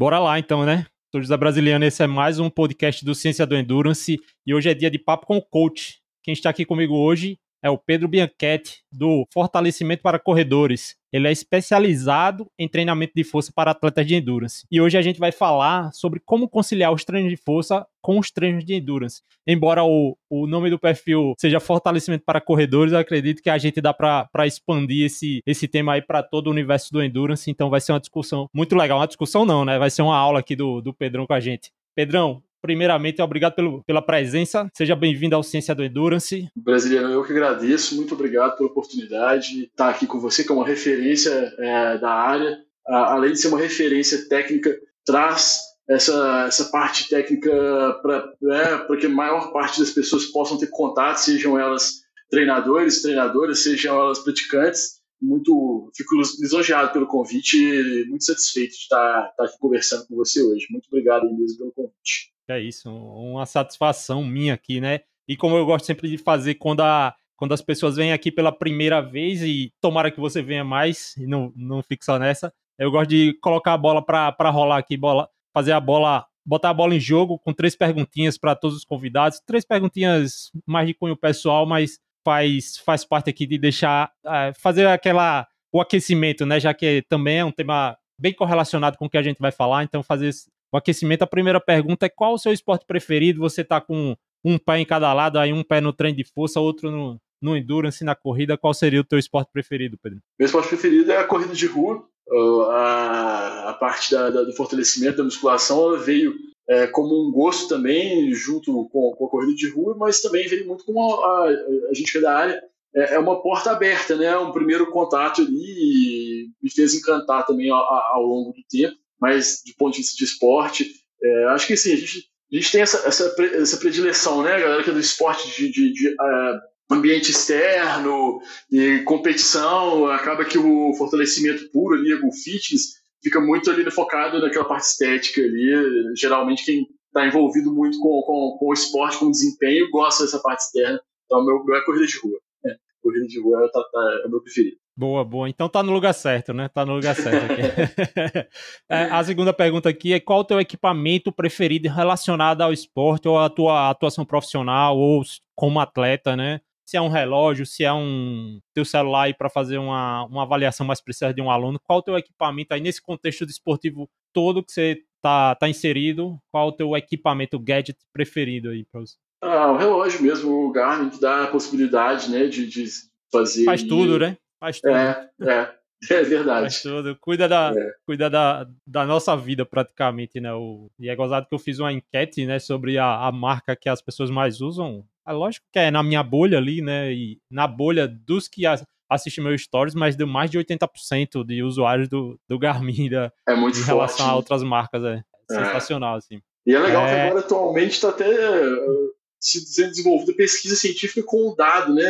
Bora lá então, né? Sou José Brasiliano, esse é mais um podcast do Ciência do Endurance e hoje é dia de papo com o coach. Quem está aqui comigo hoje é o Pedro Bianchetti, do Fortalecimento para Corredores. Ele é especializado em treinamento de força para atletas de endurance. E hoje a gente vai falar sobre como conciliar os treinos de força com os treinos de endurance. Embora o, o nome do perfil seja Fortalecimento para Corredores, eu acredito que a gente dá para expandir esse, esse tema aí para todo o universo do endurance. Então vai ser uma discussão muito legal. Uma discussão não, né? Vai ser uma aula aqui do, do Pedrão com a gente. Pedrão, Primeiramente, obrigado pelo, pela presença. Seja bem-vindo ao Ciência do Endurance. Brasileiro, eu que agradeço. Muito obrigado pela oportunidade de estar aqui com você, que é uma referência é, da área. além de ser uma referência técnica, traz essa, essa parte técnica para é, que a maior parte das pessoas possam ter contato, sejam elas treinadores, treinadoras, sejam elas praticantes. Muito, fico lisonjeado pelo convite muito satisfeito de estar, estar aqui conversando com você hoje. Muito obrigado mesmo pelo convite. É isso, uma satisfação minha aqui, né? E como eu gosto sempre de fazer quando, a, quando as pessoas vêm aqui pela primeira vez, e tomara que você venha mais, e não, não fique só nessa, eu gosto de colocar a bola para rolar aqui, bola, fazer a bola, botar a bola em jogo com três perguntinhas para todos os convidados, três perguntinhas mais de cunho pessoal, mas faz, faz parte aqui de deixar, é, fazer aquela, o aquecimento, né? Já que também é um tema bem correlacionado com o que a gente vai falar, então fazer o aquecimento, a primeira pergunta é qual o seu esporte preferido? Você está com um pé em cada lado, aí um pé no treino de força, outro no, no endurance, na corrida. Qual seria o teu esporte preferido, Pedro? Meu esporte preferido é a corrida de rua. A, a parte da, da, do fortalecimento, da musculação, veio é, como um gosto também, junto com, com, a corrida de rua, mas também veio muito com a, a, a gente que é da área. É, é, uma porta aberta, né? Um primeiro contato ali me fez encantar também ao, ao longo do tempo mas do ponto de vista de esporte, é, acho que sim, a gente, a gente tem essa, essa, essa predileção, né, galera que é do esporte de, de, de uh, ambiente externo e competição, acaba que o fortalecimento puro ali, o fitness, fica muito ali focado naquela parte estética ali, geralmente quem está envolvido muito com, com, com o esporte, com o desempenho, gosta dessa parte externa, então meu, meu é corrida de rua, é, corrida de rua é, tá, tá, é o meu preferido. Boa, boa. Então tá no lugar certo, né? Tá no lugar certo aqui. é, a segunda pergunta aqui é qual o teu equipamento preferido relacionado ao esporte ou à tua atuação profissional ou como atleta, né? Se é um relógio, se é um teu celular aí para fazer uma, uma avaliação mais precisa de um aluno, qual o teu equipamento aí nesse contexto desportivo todo que você tá, tá inserido, qual o teu equipamento, gadget preferido aí para você? Ah, o relógio mesmo, o Garmin, que dá a possibilidade, né, de, de fazer... Faz tudo, né? Faz tudo. É, é. É verdade. Faz tudo. Cuida, da, é. cuida da, da nossa vida, praticamente, né? O, e é gozado que eu fiz uma enquete, né, sobre a, a marca que as pessoas mais usam. É lógico que é na minha bolha ali, né? E na bolha dos que assistem meus stories, mas deu mais de 80% de usuários do, do Garmin da, é muito em relação a outras marcas. É, é. sensacional, assim. E é legal que é. agora atualmente está até uh, sendo desenvolvida pesquisa científica com o dado, né?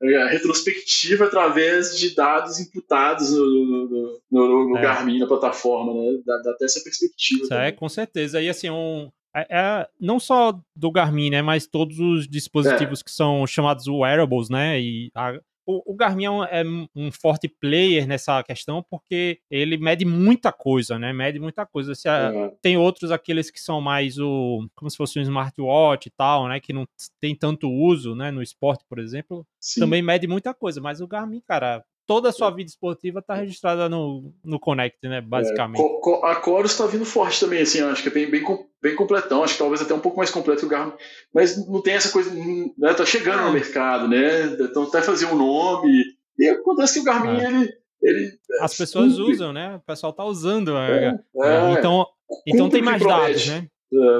É, retrospectiva através de dados imputados no, no, no, no é. Garmin, na plataforma, né? Dá, dá até essa perspectiva. Isso é, com certeza. E assim, um, é, é, não só do Garmin, né? Mas todos os dispositivos é. que são chamados wearables, né? E a, o, o Garmin é um, é um, forte player nessa questão porque ele mede muita coisa, né? Mede muita coisa. Se a, uhum. Tem outros, aqueles que são mais o. como se fosse um smartwatch e tal, né? Que não tem tanto uso, né? No esporte, por exemplo. Sim. Também mede muita coisa. Mas o Garmin, cara, toda a sua vida esportiva está registrada no, no Connect, né? Basicamente. É, a Chorus está vindo forte também, assim, acho que é bem, bem, bem completão, acho que talvez até um pouco mais completo que o Garmin, mas não tem essa coisa, né? Tá chegando no é. mercado, né? Então até fazer um nome. E acontece que o Garmin, é. ele, ele. As pessoas cumpre. usam, né? O pessoal tá usando. É, é. então, então tem mais dados, né?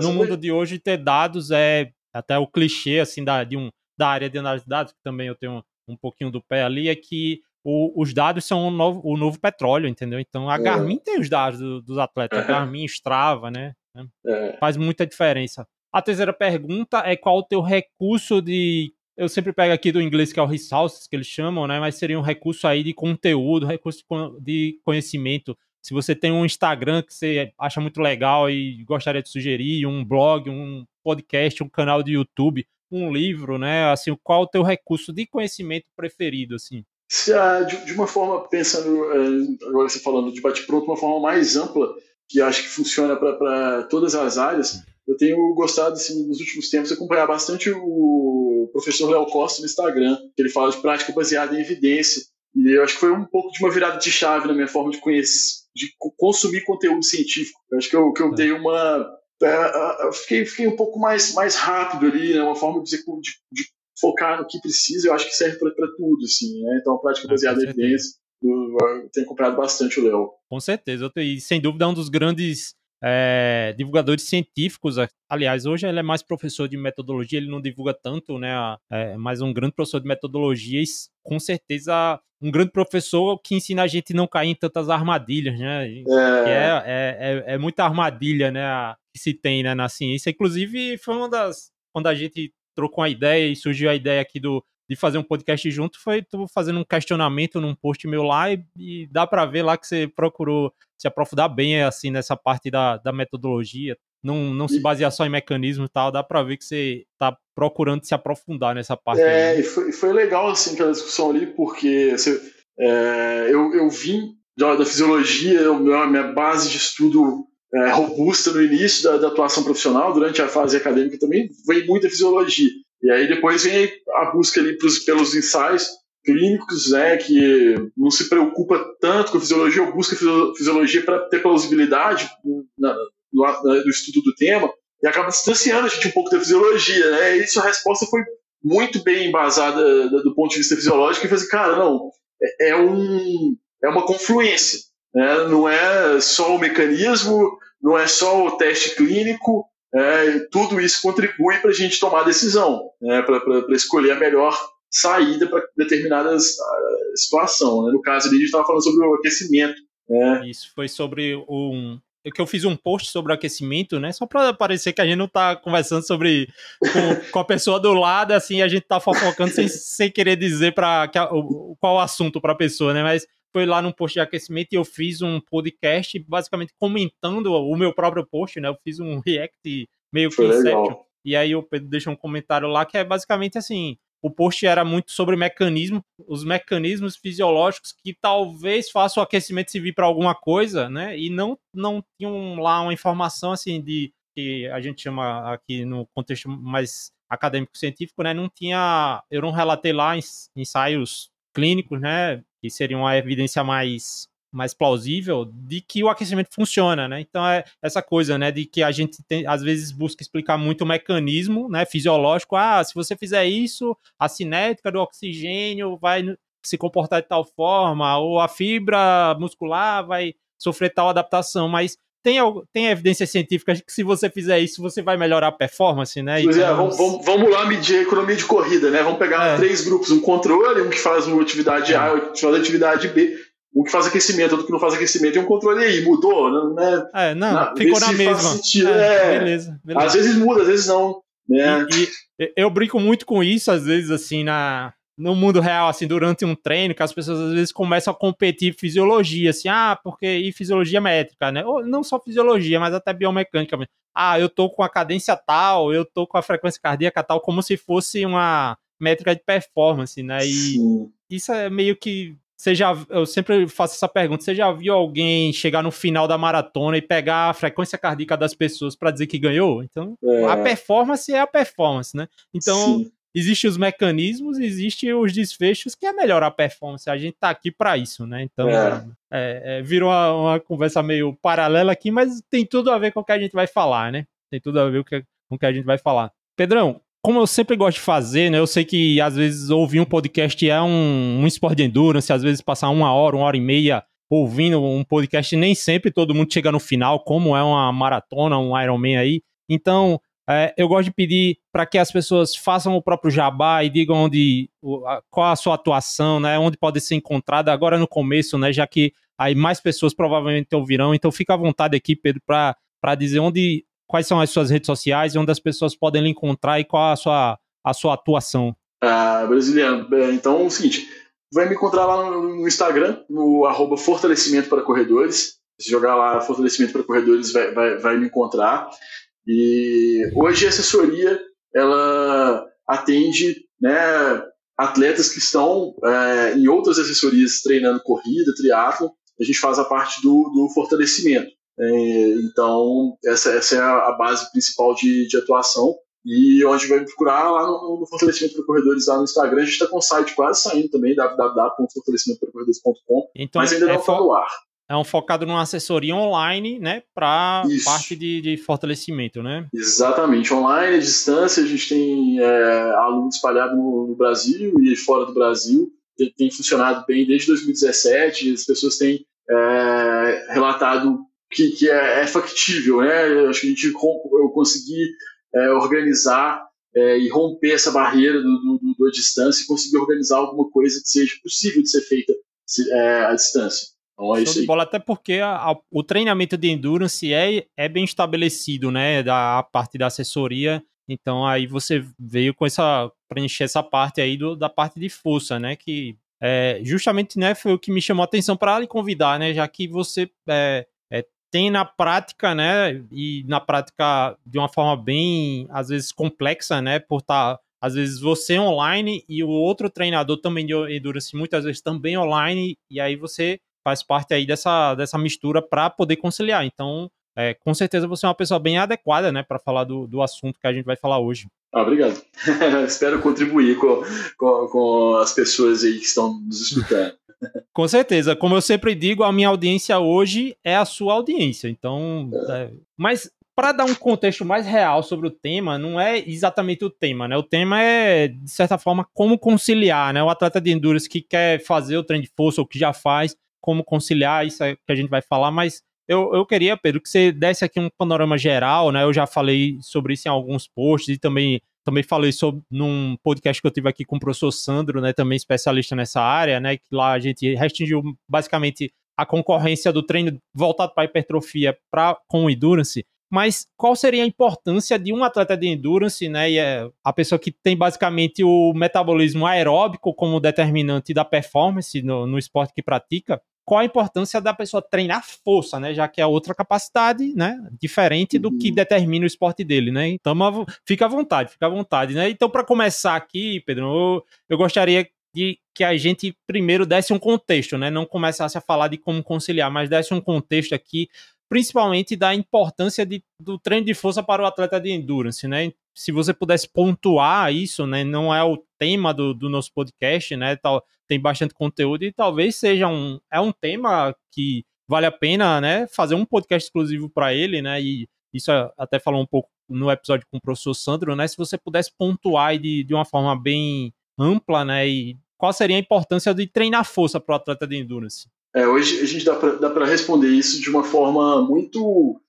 no mundo de hoje, ter dados é até o clichê, assim, da, de um, da área de análise de dados, que também eu tenho um pouquinho do pé ali, é que o, os dados são o novo, o novo petróleo, entendeu? Então a é. Garmin tem os dados do, dos atletas, a Garmin, Strava, né? É. Faz muita diferença. A terceira pergunta é qual o teu recurso de. Eu sempre pego aqui do inglês que é o resources, que eles chamam, né? Mas seria um recurso aí de conteúdo, recurso de conhecimento. Se você tem um Instagram que você acha muito legal e gostaria de sugerir, um blog, um podcast, um canal de YouTube, um livro, né? Assim, qual o teu recurso de conhecimento preferido, assim? Se a, de, de, uma forma, pensando, é, agora você falando de bate-pronto, uma forma mais ampla, que acho que funciona para todas as áreas. Eu tenho gostado, assim, nos últimos tempos, acompanhar bastante o professor Léo Costa no Instagram, que ele fala de prática baseada em evidência. E eu acho que foi um pouco de uma virada de chave na minha forma de conhecer, de consumir conteúdo científico. Eu acho que eu, que eu é. dei uma. É, eu fiquei, fiquei um pouco mais, mais rápido ali, né? uma forma de, de, de focar no que precisa, eu acho que serve para tudo, assim, né? Então, a prática é, baseada em evidência, eu tenho comprado bastante o Léo. Com certeza, e sem dúvida é um dos grandes é, divulgadores científicos. Aliás, hoje ele é mais professor de metodologia, ele não divulga tanto, né? É mais um grande professor de metodologia e com certeza um grande professor que ensina a gente não cair em tantas armadilhas, né? É, é, é, é, muita armadilha, né? Que se tem né, na ciência. Inclusive, foi uma das. Quando a gente trocou uma ideia e surgiu a ideia aqui do, de fazer um podcast junto, foi tu fazendo um questionamento num post meu lá e, e dá para ver lá que você procurou se aprofundar bem assim nessa parte da, da metodologia, não, não se basear só em mecanismo e tal, dá para ver que você tá procurando se aprofundar nessa parte. É, aí. e foi, foi legal assim aquela discussão ali, porque você, é, eu, eu vim da, da fisiologia, a minha base de estudo é, robusta no início da, da, atuação profissional, durante a fase acadêmica também, vem muita fisiologia. E aí depois vem a busca ali pros, pelos ensaios clínicos, né, que não se preocupa tanto com a fisiologia, ou busca fisiologia para ter plausibilidade na, no, no, estudo do tema, e acaba distanciando a gente um pouco da fisiologia, né, e isso a resposta foi muito bem embasada do ponto de vista fisiológico, e foi assim, cara, não, é, é um, é uma confluência, né? Não é só o mecanismo, não é só o teste clínico, é, tudo isso contribui para a gente tomar decisão, né? para escolher a melhor saída para determinada uh, situação. Né? No caso ali, a gente estava falando sobre o aquecimento. Né? Isso foi sobre um, que eu fiz um post sobre o aquecimento, né? Só para parecer que a gente não tá conversando sobre com, com a pessoa do lado, assim, a gente tá fofocando sem, sem querer dizer para qual assunto para a pessoa, né? Mas foi lá num post de aquecimento e eu fiz um podcast basicamente comentando o meu próprio post, né? Eu fiz um react meio que Inception. E aí o Pedro deixou um comentário lá que é basicamente assim, o post era muito sobre mecanismo, os mecanismos fisiológicos que talvez façam o aquecimento servir para alguma coisa, né? E não não tinham lá uma informação assim de que a gente chama aqui no contexto mais acadêmico científico, né? Não tinha, eu não relatei lá ensaios clínicos, né? Que seriam a evidência mais mais plausível de que o aquecimento funciona, né? Então é essa coisa, né, de que a gente tem, às vezes busca explicar muito o mecanismo, né, fisiológico. Ah, se você fizer isso, a cinética do oxigênio vai se comportar de tal forma, ou a fibra muscular vai sofrer tal adaptação, mas tem, tem evidência científica de que se você fizer isso, você vai melhorar a performance, né? Então, é, vamos, vamos, vamos, lá medir a economia de corrida, né? Vamos pegar é. três grupos, um controle, um que faz uma atividade A, outro que faz atividade B, um que faz aquecimento, outro que não faz aquecimento, e um controle aí, mudou, né? É, não, na, ficou na mesma. É, é, beleza, beleza, Às vezes muda, às vezes não. Né? E, e, eu brinco muito com isso, às vezes, assim, na, no mundo real, assim, durante um treino, que as pessoas às vezes começam a competir fisiologia, assim, ah, porque e fisiologia métrica, né? Ou não só fisiologia, mas até biomecânica. Ah, eu tô com a cadência tal, eu tô com a frequência cardíaca tal, como se fosse uma métrica de performance, né? E Sim. isso é meio que você já, eu sempre faço essa pergunta: você já viu alguém chegar no final da maratona e pegar a frequência cardíaca das pessoas para dizer que ganhou? Então, é. a performance é a performance, né? Então, Sim existem os mecanismos, existem os desfechos que é melhorar a performance. A gente tá aqui para isso, né? Então, é. É, é, virou uma, uma, conversa meio paralela aqui, mas tem tudo a ver com o que a gente vai falar, né? Tem tudo a ver com, o que a gente vai falar. Pedrão, como eu sempre gosto de fazer, né? Eu sei que às vezes ouvir um podcast é um, um esporte de endurance, às vezes passar uma hora, uma hora e meia ouvindo um podcast, nem sempre todo mundo chega no final, como é uma maratona, um Ironman aí. Então, é, eu gosto de pedir para que as pessoas façam o próprio jabá e digam onde, qual a sua atuação, né, onde pode ser encontrada agora no começo, né, já que aí mais pessoas provavelmente ouvirão. Então fica à vontade aqui, Pedro, para dizer onde, quais são as suas redes sociais, onde as pessoas podem lhe encontrar e qual a sua, a sua atuação. Ah, brasileiro. Então é o seguinte, vai me encontrar lá no Instagram, no arroba fortalecimento para corredores. Se jogar lá fortalecimento para corredores, vai, vai, vai me encontrar. E hoje a assessoria ela atende né, atletas que estão é, em outras assessorias treinando corrida, triatlo. A gente faz a parte do, do fortalecimento. É, então, essa, essa é a base principal de, de atuação. E onde vai procurar lá no, no Fortalecimento para Corredores lá no Instagram, a gente está com o site quase saindo também, www.fortalecimentoprocorredores.com, então, mas ainda é não está no ar. É um focado numa assessoria online, né, para parte de, de, fortalecimento, né? Exatamente, online, à distância, a gente tem é, alunos espalhados no, no, Brasil e fora do Brasil, tem, tem, funcionado bem desde 2017, as pessoas têm é, relatado que, que é, é, factível, né? Acho que a gente eu consegui é, organizar é, e romper essa barreira do, do, do, da distância e conseguir organizar alguma coisa que seja possível de ser feita é, à distância. Então é isso aí. Bola, até porque a, a, o treinamento de endurance é, é bem estabelecido, né? Da parte da assessoria. Então aí você veio com essa preencher essa parte aí do, da parte de força, né? Que é, justamente né, foi o que me chamou a atenção para lhe convidar, né? Já que você é, tem na prática, né, e na prática de uma forma bem, às vezes, complexa, né, por estar, tá, às vezes, você online e o outro treinador também de endurance, muitas vezes também online, e aí você faz parte aí dessa, dessa mistura para poder conciliar. Então, é, com certeza você é uma pessoa bem adequada, né, para falar do, do assunto que a gente vai falar hoje. Ah, obrigado. Espero contribuir com, com, com as pessoas aí que estão nos escutando. Com certeza. Como eu sempre digo, a minha audiência hoje é a sua audiência. Então, é. mas para dar um contexto mais real sobre o tema, não é exatamente o tema, né? O tema é, de certa forma, como conciliar, né? O atleta de endurance que quer fazer o treino de força ou que já faz, como conciliar, isso é que a gente vai falar, mas eu, eu queria, Pedro, que você desse aqui um panorama geral, né? Eu já falei sobre isso em alguns posts e também também falei sobre num podcast que eu tive aqui com o professor Sandro, né, também especialista nessa área, né, que lá a gente restringiu basicamente a concorrência do treino voltado para hipertrofia para com endurance. Mas qual seria a importância de um atleta de endurance, né, e é a pessoa que tem basicamente o metabolismo aeróbico como determinante da performance no, no esporte que pratica, qual a importância da pessoa treinar força, né? Já que é outra capacidade, né? Diferente do que uhum. determina o esporte dele, né? Então, fica à vontade, fica à vontade, né? Então, para começar aqui, Pedro, eu, eu gostaria de que a gente primeiro desse um contexto, né? Não começasse a falar de como conciliar, mas desse um contexto aqui, principalmente da importância de, do treino de força para o atleta de endurance, né? Se você pudesse pontuar isso, né? Não é o tema do, do nosso podcast, né? Tal, tem bastante conteúdo e talvez seja um é um tema que vale a pena, né, fazer um podcast exclusivo para ele, né? E isso até falou um pouco no episódio com o professor Sandro, né? Se você pudesse pontuar de, de uma forma bem ampla, né? E qual seria a importância de treinar força para o atleta de endurance? É, hoje a gente dá para responder isso de uma forma muito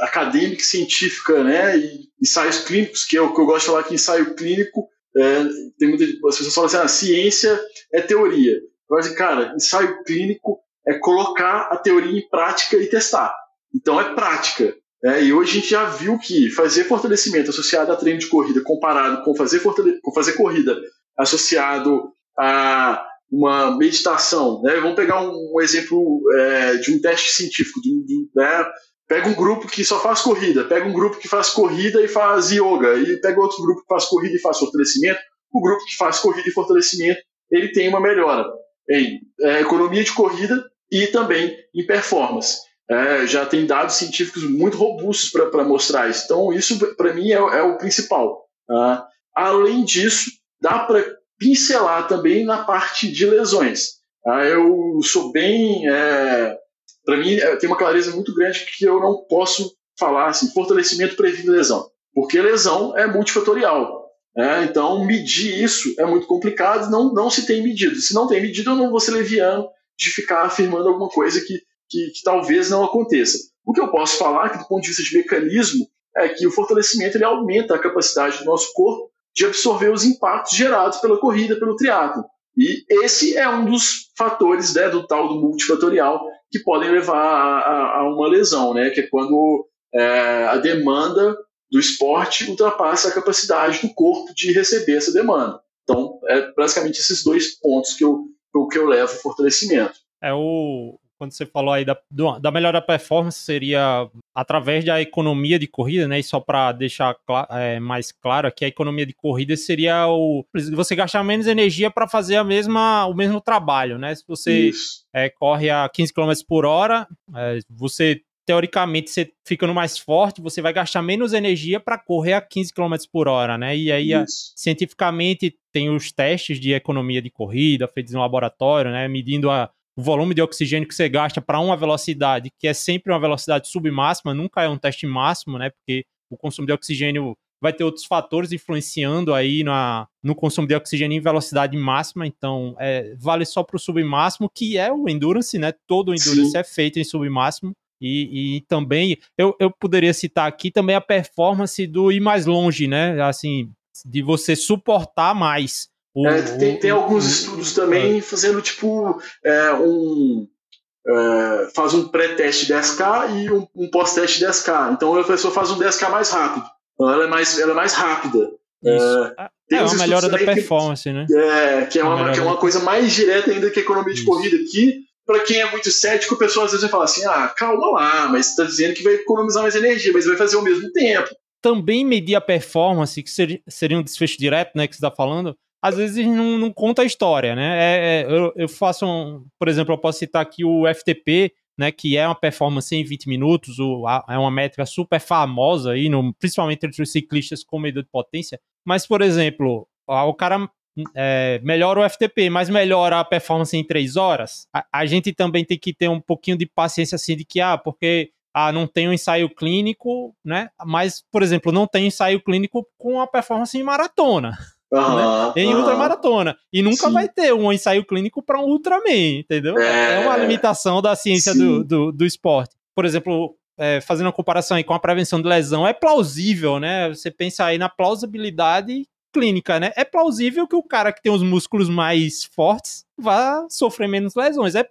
acadêmica, científica, né? E ensaios clínicos, que é o que eu gosto de falar que ensaio clínico é, tem muita, as pessoas falam assim, ah, ciência é teoria. Mas, cara, ensaio clínico é colocar a teoria em prática e testar. Então é prática. É, e hoje a gente já viu que fazer fortalecimento associado a treino de corrida comparado com fazer, com fazer corrida associado a uma meditação, né? Vamos pegar um, um exemplo é, de um teste científico, de, de, né? Pega um grupo que só faz corrida, pega um grupo que faz corrida e faz yoga, e pega outro grupo que faz corrida e faz fortalecimento. O grupo que faz corrida e fortalecimento, ele tem uma melhora em é, economia de corrida e também em performance. É, já tem dados científicos muito robustos para mostrar isso. Então, isso para mim é, é, o principal. Tá? além disso, dá para pincelar também na parte de lesões. Tá? eu sou bem é, para mim, é, tem uma clareza muito grande que eu não posso falar assim, fortalecimento previne lesão, porque lesão é multifatorial. Né? Então, medir isso é muito complicado, não, não se tem medido. Se não tem medido, eu não vou ser leviano de ficar afirmando alguma coisa que, que, que talvez não aconteça. O que eu posso falar, que do ponto de vista de mecanismo, é que o fortalecimento ele aumenta a capacidade do nosso corpo de absorver os impactos gerados pela corrida, pelo triatlo. E esse é um dos fatores né, do tal do multifatorial que podem levar a, a uma lesão, né? Que é quando é, a demanda do esporte ultrapassa a capacidade do corpo de receber essa demanda. Então, é basicamente esses dois pontos que eu, que eu levo ao fortalecimento. É o, quando você falou aí da, da melhor performance, seria através da economia de corrida, né? E só para deixar é, mais claro aqui, a economia de corrida seria o você gastar menos energia para fazer a mesma, o mesmo trabalho, né? Se você é, corre a 15 km por hora, é, você teoricamente, você ficando mais forte, você vai gastar menos energia para correr a 15 km por hora, né? E aí, a, cientificamente, tem os testes de economia de corrida feitos no laboratório, né? Medindo a, o volume de oxigênio que você gasta para uma velocidade, que é sempre uma velocidade submáxima, nunca é um teste máximo, né? Porque o consumo de oxigênio vai ter outros fatores influenciando aí na, no consumo de oxigênio em velocidade máxima, então é, vale só para o submáximo, que é o endurance, né? Todo o endurance Sim. é feito em submáximo. E, e também eu, eu poderia citar aqui também a performance do ir mais longe, né? Assim, de você suportar mais. O, é, tem, tem alguns o, estudos também é. fazendo tipo é, um. É, faz um pré-teste 10K e um, um pós-teste 10K. Então a pessoa faz um 10K mais rápido. Então, ela é mais, ela é mais rápida. Isso. É, é uma melhora da performance, que, né? É, que é uma, que é uma coisa mais direta ainda que a economia de Isso. corrida, que para quem é muito cético, o pessoal às vezes vai falar assim: ah, calma lá, mas você está dizendo que vai economizar mais energia, mas vai fazer ao mesmo tempo. Também medir a performance, que seria, seria um desfecho direto, né, que você está falando, às vezes não, não, conta a história, né? É, é, eu, eu, faço, um, por exemplo, eu posso citar aqui o FTP, né, que é uma performance em 20 minutos, o, a, é uma métrica super famosa aí, no, principalmente entre os ciclistas com medidor de potência. Mas, por exemplo, o cara é, melhora o FTP, mas melhora a performance em 3 horas, a, a, gente também tem que ter um pouquinho de paciência assim de que, ah, porque ah, não tem um ensaio clínico, né? Mas, por exemplo, não tem ensaio clínico com a performance em maratona. Uhum, né? em uhum. ultramaratona. E nunca Sim. vai ter um ensaio clínico para um Ultraman, entendeu? É, é uma limitação da ciência do, do, do, esporte. Por exemplo, é, fazendo uma comparação aí com a prevenção de lesão, é plausível, né? Você pensa aí na plausibilidade clínica, né? É plausível que o cara que tem os músculos mais fortes vá sofrer menos lesões. É,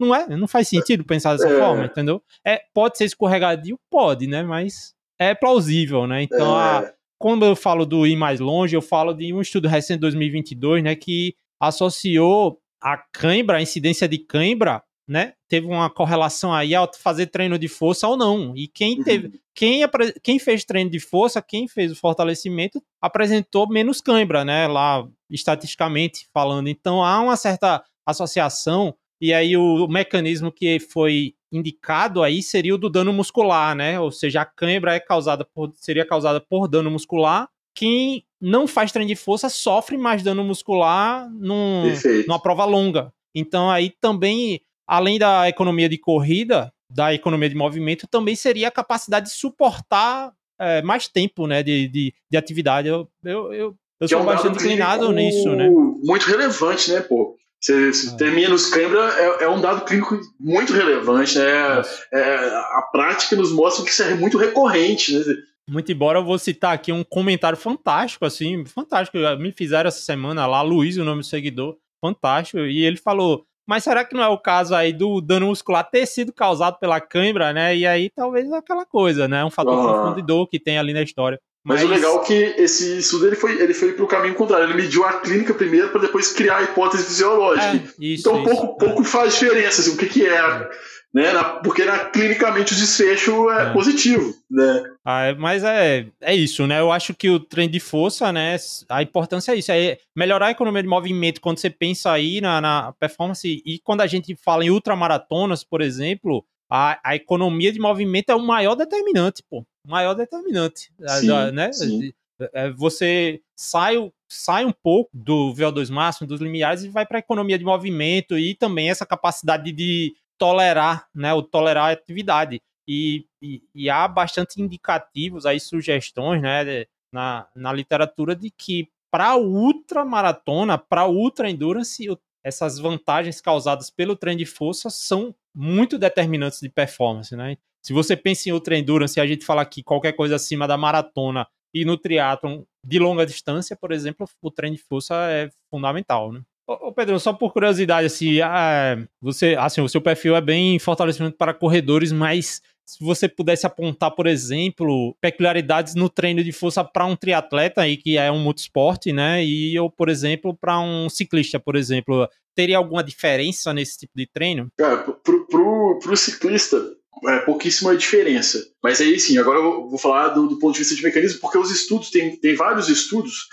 não é? Não faz sentido pensar dessa é. forma, entendeu? É, pode ser escorregadio? Pode, né? Mas é plausível, né? Então, é. a, quando eu falo do ir mais longe, eu falo de um estudo recente de 2022, né? Que associou a cãibra, a incidência de cãibra né? Teve uma correlação aí ao fazer treino de força ou não. E quem uhum. teve, quem, quem fez treino de força, quem fez o fortalecimento, apresentou menos cãibra, né? Lá, estatisticamente falando. Então há uma certa associação, e aí o mecanismo que foi indicado aí seria o do dano muscular, né? Ou seja, a cãibra é causada por, seria causada por dano muscular. Quem não faz treino de força sofre mais dano muscular num, numa prova longa. Então aí também além da economia de corrida, da economia de movimento, também seria a capacidade de suportar é, mais tempo né, de, de, de atividade. Eu, eu, eu, eu sou é um bastante inclinado nisso, né? Muito relevante, né, pô? Você, você é. ter menos cãibra é, é, um dado clínico muito relevante. Né? É, a prática nos mostra que isso é muito recorrente. Né? Muito embora eu vou citar aqui um comentário fantástico, assim, fantástico. Me fizeram essa semana lá, Luiz, o nome do seguidor, fantástico. E ele falou: mas será que não é o caso aí do dano muscular ter sido causado pela cãibra, né? E aí talvez é aquela coisa, né? Um fator uhum. confundidor que tem ali na história. Mas, Mas, o legal é que esse estudo ele foi, ele foi para o caminho contrário. Ele mediu a clínica primeiro para depois criar a hipótese fisiológica. É, isso, então isso, pouco, é. pouco faz diferença assim, o que, que é. é né? Na, porque na, clinicamente o desfecho é, é. positivo, né? Ah, é, mas é, é isso, né? Eu acho que o treino de força, né? A importância é isso, é melhorar a economia de movimento quando você pensa aí na, na performance e quando a gente fala em ultramaratonas, por exemplo, a, a economia de movimento é o maior determinante, pô. Maior determinante, sim, né? Sim. É, você sai, sai um pouco do VO2 máximo, dos limiares e vai para a economia de movimento e também essa capacidade de tolerar, né, o tolerar a atividade. E, e, e há bastante indicativos aí, sugestões, né, na, na literatura de que para ultramaratona, para ultra endurance, essas vantagens causadas pelo treino de força são muito determinantes de performance, né? Se você pensa em ultra endurance, a gente fala que qualquer coisa acima da maratona e no triatlon de longa distância, por exemplo, o treino de força é fundamental, né? Ô, Pedro, só por curiosidade, assim, ah, você, assim, o seu perfil é bem fortalecimento para corredores, mas se você pudesse apontar, por exemplo, peculiaridades no treino de força para um triatleta aí que é um multisporte, né? E ou, por exemplo, para um ciclista, por exemplo, teria alguma diferença nesse tipo de treino? Cara, pro, pro, pro ciclista, é pouquíssima diferença. Mas aí sim, agora eu vou falar do, do ponto de vista de mecanismo, porque os estudos, tem, tem vários estudos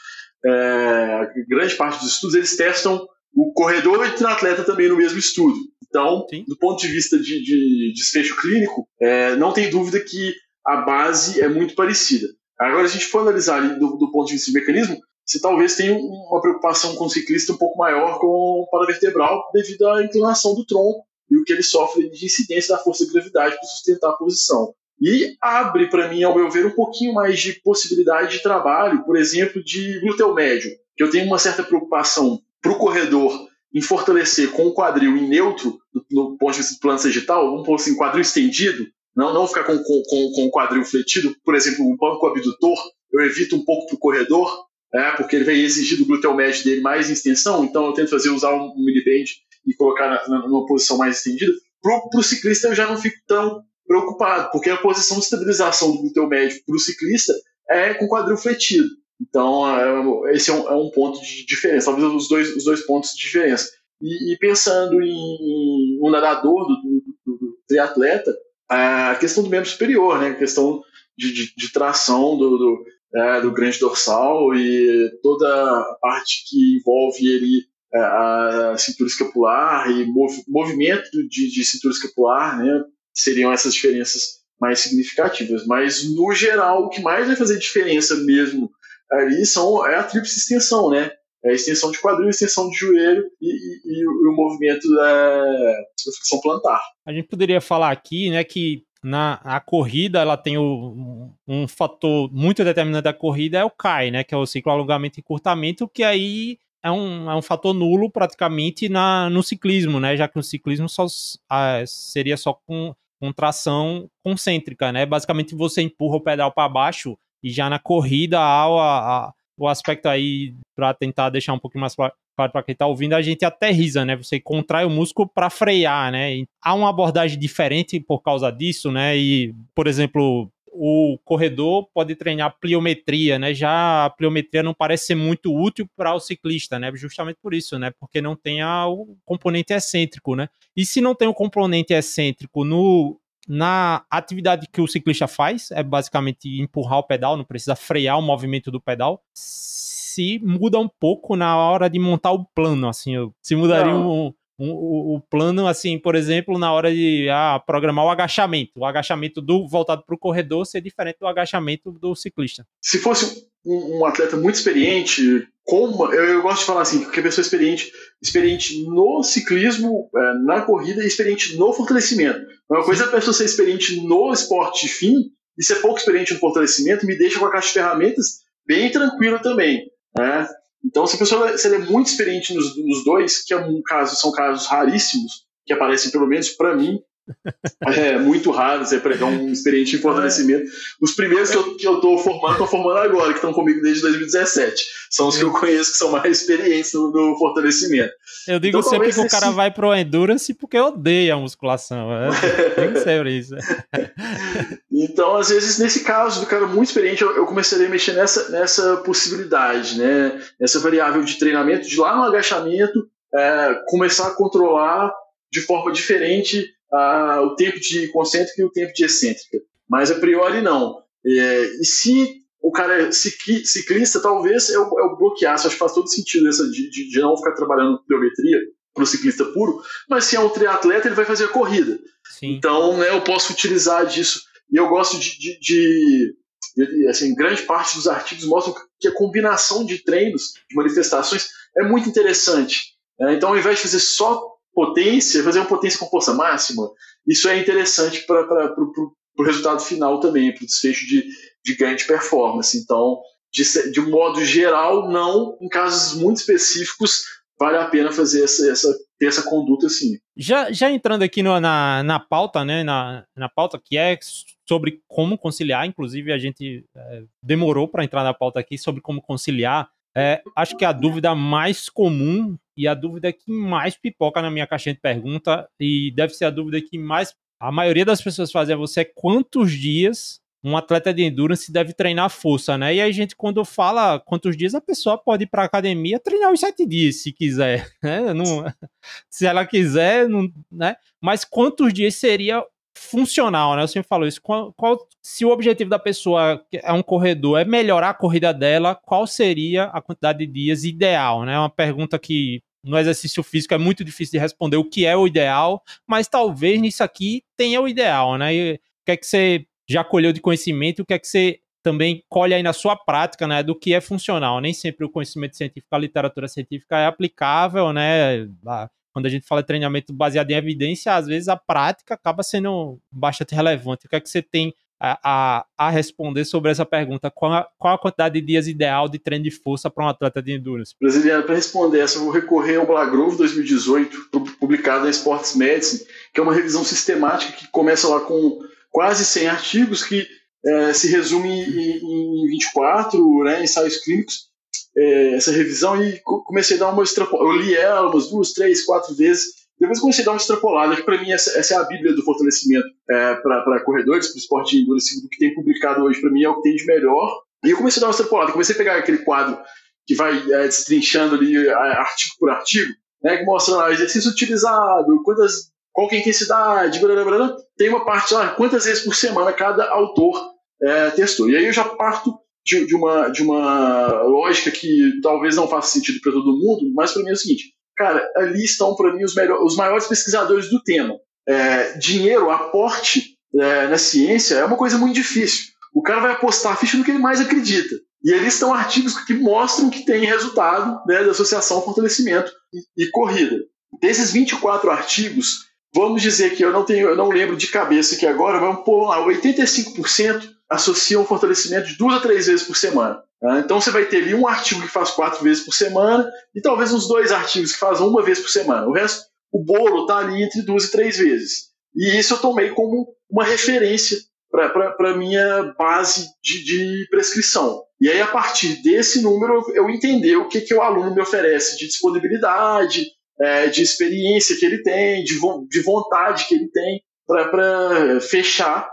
é, grande parte dos estudos eles testam o corredor e o triatleta também no mesmo estudo. Então, Sim. do ponto de vista de, de desfecho clínico, é, não tem dúvida que a base é muito parecida. Agora, a gente for analisar do, do ponto de vista de mecanismo, você talvez tenha uma preocupação com o ciclista um pouco maior com o paravertebral devido à inclinação do tronco e o que ele sofre de incidência da força de gravidade para sustentar a posição. E abre para mim, ao meu ver, um pouquinho mais de possibilidade de trabalho, por exemplo, de glúteo médio, que eu tenho uma certa preocupação para o corredor em fortalecer com o quadril em neutro, no ponto de vista do plano sagital, vamos pôr assim, quadril estendido, não, não ficar com, com, com o quadril fletido, por exemplo, um banco abdutor, eu evito um pouco para o corredor, é, porque ele vai exigir do glúteo médio dele mais extensão, então eu tento fazer usar um, um e colocar na, na, numa posição mais estendida. Para o ciclista eu já não fico tão preocupado, porque a posição de estabilização do glúteo médio para o ciclista é com quadril fletido. Então, é, esse é um, é um, ponto de diferença, talvez os dois, os dois pontos de diferença. E, e pensando em um nadador, do, do, do, triatleta, a questão do membro superior, né? a questão de, de, de tração do, do, é, do grande dorsal e toda a parte que envolve ele é, a cintura escapular e mov, movimento de, de cintura escapular, né? seriam essas diferenças mais significativas. Mas, no geral, o que mais vai fazer diferença mesmo ali são, é a tríplice extensão, né? É a extensão de quadril, extensão de joelho e, e, e o movimento da, da flexão plantar. A gente poderia falar aqui, né, que na a corrida ela tem o, um fator muito determinante da corrida é o CAI, né, que é o ciclo alongamento e encurtamento, que aí é um, é um fator nulo praticamente na, no ciclismo, né, já que no ciclismo só, ah, seria só com, com tração concêntrica, né, basicamente você empurra o pedal para baixo e já na corrida há o, a, o aspecto aí, para tentar deixar um pouquinho mais claro para quem está ouvindo, a gente aterriza, né? Você contrai o músculo para frear, né? E há uma abordagem diferente por causa disso, né? E, por exemplo, o corredor pode treinar pliometria, né? Já a pliometria não parece ser muito útil para o ciclista, né? Justamente por isso, né? Porque não tem a, o componente excêntrico, né? E se não tem o componente excêntrico no na atividade que o ciclista faz, é basicamente empurrar o pedal, não precisa frear o movimento do pedal. Se muda um pouco na hora de montar o plano, assim, se mudaria um, um, o plano, assim, por exemplo, na hora de ah, programar o agachamento. O agachamento do voltado para o corredor ser diferente do agachamento do ciclista. Se fosse um, um atleta muito experiente, como eu, eu, gosto de falar assim, que a pessoa experiente, experiente no ciclismo, é, na corrida e experiente no fortalecimento. É uma coisa é a pessoa ser experiente no esporte fim e ser pouco experiente no fortalecimento me deixa com a caixa de ferramentas bem tranquila também. Né? Então, se a pessoa se é muito experiente nos, nos, dois, que é um caso, são casos raríssimos, que aparecem pelo menos para mim, é muito raro você pegar um experiente em fortalecimento. Os primeiros que eu, que eu tô formando, tô formando agora, que estão comigo desde 2017. São os que eu conheço que são mais experientes no, no fortalecimento. Eu digo então, sempre que o cara vai pro Endurance porque odeia a musculação. É, tem que ser isso. então, às vezes, nesse caso do cara muito experiente, eu, eu começaria a mexer nessa, nessa possibilidade, né? Nessa variável de treinamento, de lá no agachamento, é, começar a controlar de forma diferente a, o tempo de concêntrica e o tempo de excêntrica. Mas a priori não. É, e se o cara é ciclista, talvez eu, eu bloqueasse, acho que faz todo sentido essa de, de, de não ficar trabalhando biometria para o ciclista puro, mas se é um triatleta, ele vai fazer a corrida. Sim. Então, né, eu posso utilizar disso. E eu gosto de, de, de, de, assim, grande parte dos artigos mostram que a combinação de treinos, de manifestações, é muito interessante. Né? Então, ao invés de fazer só potência, fazer uma potência com força máxima, isso é interessante para o resultado final também, para o desfecho de, de ganho de performance. Então, de, de modo geral, não, em casos muito específicos, vale a pena fazer essa, essa ter essa conduta assim. Já, já entrando aqui no, na, na pauta, né, na, na pauta que é sobre como conciliar, inclusive a gente é, demorou para entrar na pauta aqui sobre como conciliar. É, acho que a dúvida mais comum e a dúvida que mais pipoca na minha caixinha de pergunta, e deve ser a dúvida que mais a maioria das pessoas fazem a você é quantos dias um atleta de endurance deve treinar força, né? E a gente, quando fala quantos dias, a pessoa pode ir para academia treinar os sete dias, se quiser, né? Não, se ela quiser, não, né? Mas quantos dias seria funcional, né? Eu sempre falo isso. Qual, qual, se o objetivo da pessoa é um corredor, é melhorar a corrida dela, qual seria a quantidade de dias ideal, né? É uma pergunta que no exercício físico é muito difícil de responder o que é o ideal, mas talvez nisso aqui tenha o ideal, né? E o que é que você já colheu de conhecimento, o que é que você também colhe aí na sua prática, né, do que é funcional. Nem sempre o conhecimento científico, a literatura científica é aplicável, né? Quando a gente fala de treinamento baseado em evidência, às vezes a prática acaba sendo bastante relevante. O que é que você tem a, a, a responder sobre essa pergunta? Qual a, qual a quantidade de dias ideal de treino de força para um atleta de endurance? Brasiliano, para responder essa, eu vou recorrer ao Blagrove 2018, publicado na Sports Medicine, que é uma revisão sistemática que começa lá com quase 100 artigos que é, se resume em, em 24 né, ensaios clínicos, é, essa revisão, e comecei a dar uma extrapolada. Eu li ela umas duas, três, quatro vezes, depois comecei a dar uma extrapolada, que para mim essa, essa, é a bíblia do fortalecimento é, para corredores, para o esporte de endurance, do que tem publicado hoje, para mim é o que tem de melhor. E eu comecei a dar uma extrapolada, comecei a pegar aquele quadro que vai é, destrinchando ali artigo por artigo, né, que mostra lá, exercício utilizado, quantas qual que é a intensidade, blá, blá, blá, tem uma parte lá, quantas vezes por semana cada autor é, testou. E aí eu já parto de, de, uma, de uma lógica que talvez não faça sentido para todo mundo, mas para mim é o seguinte, cara, ali estão para mim os, melhor, os maiores pesquisadores do tema. É, dinheiro, aporte é, na ciência é uma coisa muito difícil. O cara vai apostar a ficha no que ele mais acredita. E ali estão artigos que mostram que tem resultado né, da associação fortalecimento e, e corrida. Desses 24 artigos, Vamos dizer que eu não tenho, eu não lembro de cabeça aqui agora, vamos pôr lá, 85% associam fortalecimento de duas a três vezes por semana. Tá? Então você vai ter ali um artigo que faz quatro vezes por semana e talvez uns dois artigos que fazem uma vez por semana. O resto, o bolo está ali entre duas e três vezes. E isso eu tomei como uma referência para a minha base de, de, prescrição. E aí, a partir desse número, eu entender o que, que o aluno me oferece de disponibilidade, é, de experiência que ele tem, de, vo de vontade que ele tem para fechar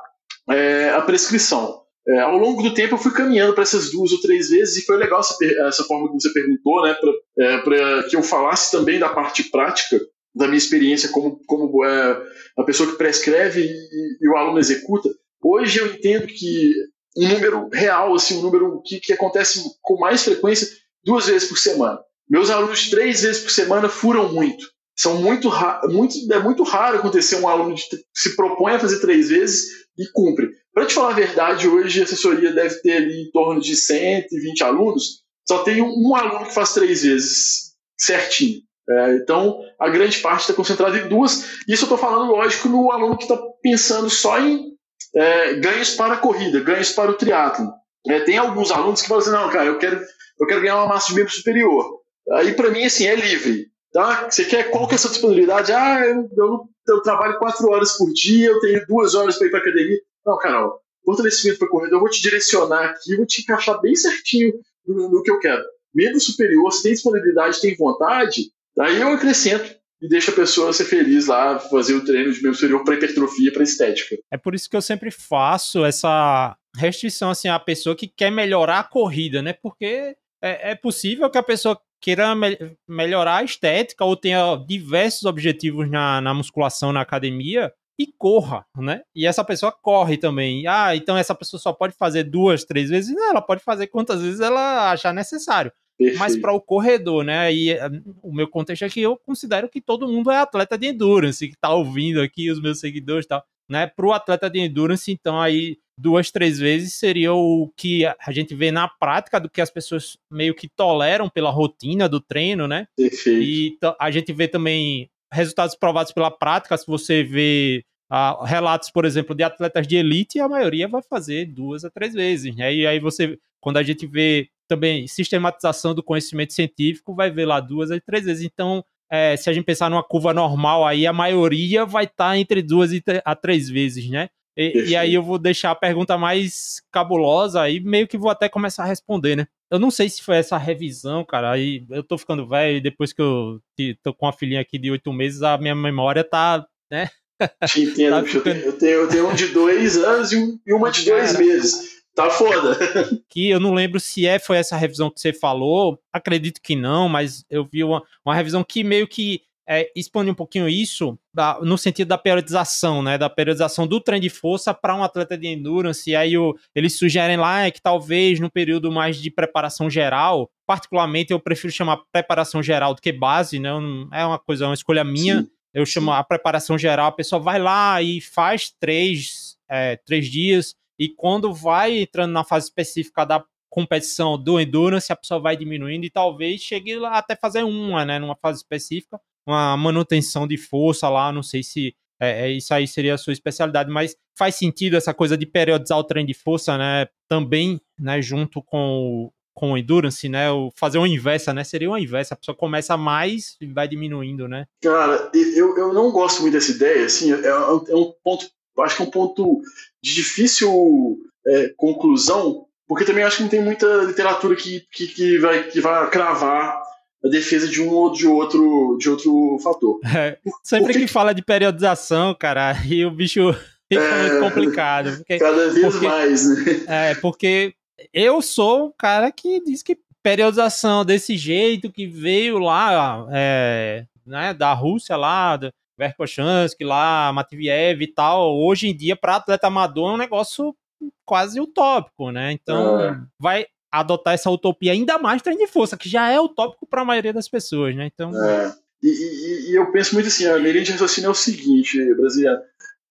é, a prescrição. É, ao longo do tempo eu fui caminhando para essas duas ou três vezes e foi legal essa, essa forma que você perguntou, né, para é, que eu falasse também da parte prática da minha experiência como, como é, a pessoa que prescreve e, e, o aluno executa. Hoje eu entendo que um número real, assim, um número que, que acontece com mais frequência, duas vezes por semana. Meus alunos, três vezes por semana, furam muito. São muito, muito é muito raro acontecer um aluno que se propõe a fazer três vezes e cumpre. Para te falar a verdade, hoje a assessoria deve ter ali em torno de 120 alunos, só tem um, aluno que faz três vezes certinho. É, então, a grande parte está concentrada em duas. Isso eu estou falando, lógico, no aluno que está pensando só em é, ganhos para a corrida, ganhos para o triatlo. É, tem alguns alunos que falam assim, não, cara, eu quero, eu quero ganhar uma massa de membro superior. Aí, para mim, assim, é livre. Tá? Você quer qual que é a sua disponibilidade? Ah, eu, eu, eu trabalho quatro horas por dia, eu tenho duas horas para ir para academia. Não, Carol, fortalecimento para corrida, eu vou te direcionar aqui, vou te encaixar bem certinho no, no que eu quero. Membro superior, se tem disponibilidade, tem vontade, aí eu acrescento e deixa a pessoa ser feliz lá, fazer o treino de membro superior para hipertrofia, para estética. É por isso que eu sempre faço essa restrição assim à pessoa que quer melhorar a corrida, né? Porque é, é possível que a pessoa queira me melhorar a estética ou tenha diversos objetivos na, na musculação, na academia, e corra, né? E essa pessoa corre também. Ah, então essa pessoa só pode fazer duas, três vezes? Não, ela pode fazer quantas vezes ela achar necessário. Perfeito. Mas para o corredor, né? E eh, o meu contexto é que eu considero que todo mundo é atleta de endurance, que está ouvindo aqui, os meus seguidores e tal. Né? Para o atleta de endurance, então aí duas, três vezes seria o que a gente vê na prática do que as pessoas meio que toleram pela rotina do treino, né? Perfeito. E a gente vê também resultados provados pela prática, se você vê uh, relatos, por exemplo, de atletas de elite, a maioria vai fazer duas a três vezes, né? E aí você, quando a gente vê também sistematização do conhecimento científico, vai ver lá duas a três vezes. Então, é, se a gente pensar numa curva normal aí, a maioria vai estar tá entre duas a três vezes, né? E, e, aí eu vou deixar a pergunta mais cabulosa aí, meio que vou até começar a responder, né? Eu não sei se foi essa revisão, cara. Aí eu tô ficando velho e depois que eu tô com a filhinha aqui de oito meses, a minha memória tá, né? Te entendo, tá ficando... eu, tenho, eu tenho um de dois anos e uma de dois cara, meses. Tá foda. Que eu não lembro se é, foi essa revisão que você falou. Acredito que não, mas eu vi uma, uma revisão que meio que é, expande um pouquinho isso da, no sentido da periodização, né? Da periodização do treino de força para um atleta de endurance. E aí o, eles sugerem lá é que talvez no período mais de preparação geral, particularmente eu prefiro chamar preparação geral do que base, né? É uma coisa, é uma escolha minha. Sim, eu chamo sim. a preparação geral, a pessoa vai lá e faz três, é, três dias, e quando vai entrando na fase específica da competição do endurance, a pessoa vai diminuindo e talvez chegue lá até fazer uma, né, numa fase específica, uma manutenção de força lá, não sei se é, é, isso aí seria a sua especialidade, mas faz sentido essa coisa de periodizar o treino de força, né, também, né, junto com o, com endurance, né, o fazer uma inversa, né, seria uma inversa, a pessoa começa mais e vai diminuindo, né. Cara, eu, eu não gosto muito dessa ideia, assim, é, é um ponto, acho que é um ponto de difícil é, conclusão, porque também acho que não tem muita literatura que, que, que, vai, que vai cravar a defesa de um ou de outro, de outro fator. É, sempre que... que fala de periodização, cara, aí o bicho fica é, muito complicado. Porque, cada vez porque, mais, né? É, porque eu sou um cara que diz que periodização desse jeito que veio lá, é, né, da Rússia lá, do Verkhochansky lá, Matviev e tal, hoje em dia para atleta amador é um negócio quase utópico, né? Então, é. vai adotar essa utopia ainda mais treino de força, que já é utópico para a maioria das pessoas, né? Então. É. E, e, e, eu penso muito assim, a linha de raciocínio é o seguinte, brasileiro.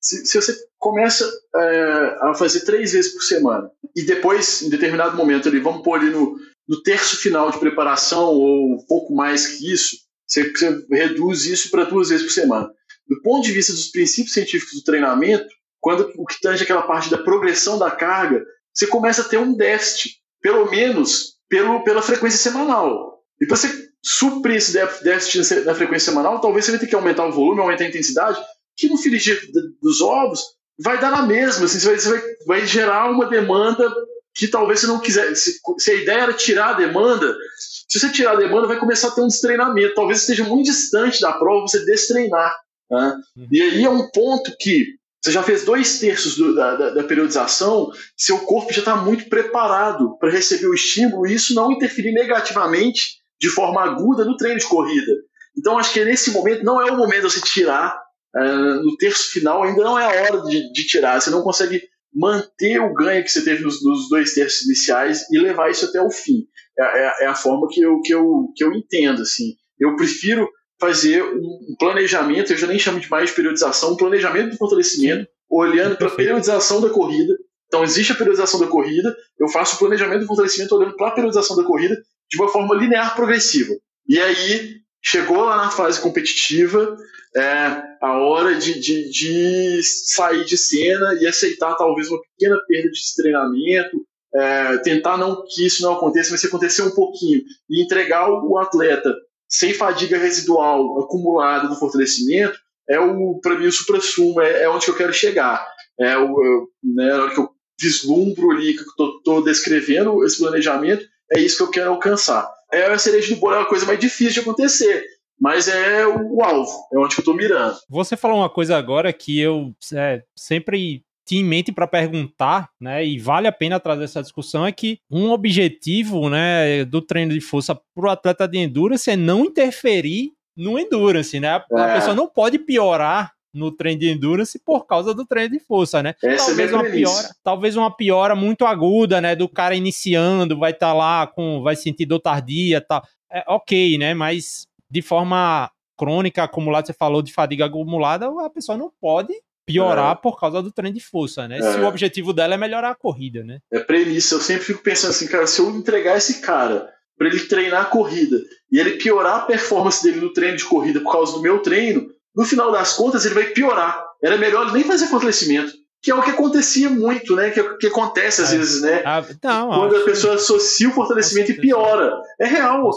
Se, se você começa é, a fazer três vezes por semana, e depois, em determinado momento ali, vamos pôr ali no, no terço final de preparação, ou um pouco mais que isso, você, você reduz isso para duas vezes por semana. Do ponto de vista dos princípios científicos do treinamento, quando o que tange aquela parte da progressão da carga, você começa a ter um déficit, pelo menos pelo, pela frequência semanal. E para você suprir esse déficit na frequência semanal, talvez você vai ter que aumentar o volume, aumentar a intensidade, que no filigir dos ovos vai dar na mesma. Assim, você, vai, você vai, vai, gerar uma demanda que talvez você não quiser. Se, se, a ideia era tirar a demanda, se você tirar a demanda, vai começar a ter um destreinamento. Talvez esteja muito distante da prova você destreinar. Né? Uhum. E aí é um ponto que você já fez dois terços do, da, da, da, periodização, seu corpo já está muito preparado para receber o estímulo e isso não interferir negativamente de forma aguda no treino de corrida. Então, acho que nesse momento não é o momento de você tirar. Uh, no terço final ainda não é a hora de, de, tirar. Você não consegue manter o ganho que você teve nos, nos dois terços iniciais e levar isso até o fim. É, é, é, a forma que eu, que, eu, que eu entendo. Assim. Eu prefiro fazer um planejamento, eu já nem chamo de mais de periodização, um planejamento do fortalecimento, olhando para a periodização da corrida. Então, existe a periodização da corrida, eu faço o planejamento do fortalecimento olhando para a periodização da corrida de uma forma linear progressiva. E aí, chegou lá na fase competitiva, é a hora de, de, de sair de cena e aceitar talvez uma pequena perda de treinamento, é, tentar não que isso não aconteça, mas se acontecer um pouquinho, e entregar o atleta sem fadiga residual acumulada do fortalecimento, é o para mim o supra-sumo, é, é, onde eu quero chegar. É o, eu, né, na hora que eu vislumbro ali, que eu estou descrevendo esse planejamento, é isso que eu quero alcançar. É a cereja do bolo é uma coisa mais difícil de acontecer, mas é o, o alvo, é onde eu estou mirando. Você falou uma coisa agora que eu é, sempre tinha em mente para perguntar, né, e vale a pena trazer essa discussão, é que um objetivo, né, do treino de força para o atleta de endurance é não interferir no endurance, né? A, é. pessoa não pode piorar no treino de endurance por causa do treino de força, né? Essa talvez é uma piora, talvez uma piora muito aguda, né, do cara iniciando, vai estar tá lá com vai sentir dor tardia, tal. É OK, né? Mas de forma crônica acumulada, você falou de fadiga acumulada, a pessoa não pode piorar é. por causa do treino de força, né? É. Se o objetivo dela é melhorar a corrida, né? É premissa. Eu sempre fico pensando assim, cara, se eu entregar esse cara para ele treinar a corrida e ele piorar a performance dele no treino de corrida por causa do meu treino, no final das contas ele vai piorar. Era melhor nem fazer fortalecimento. Que é o que acontecia muito, né? Que, que acontece às é. vezes, né? Ah, não, Quando a pessoa associa o fortalecimento e piora. É real.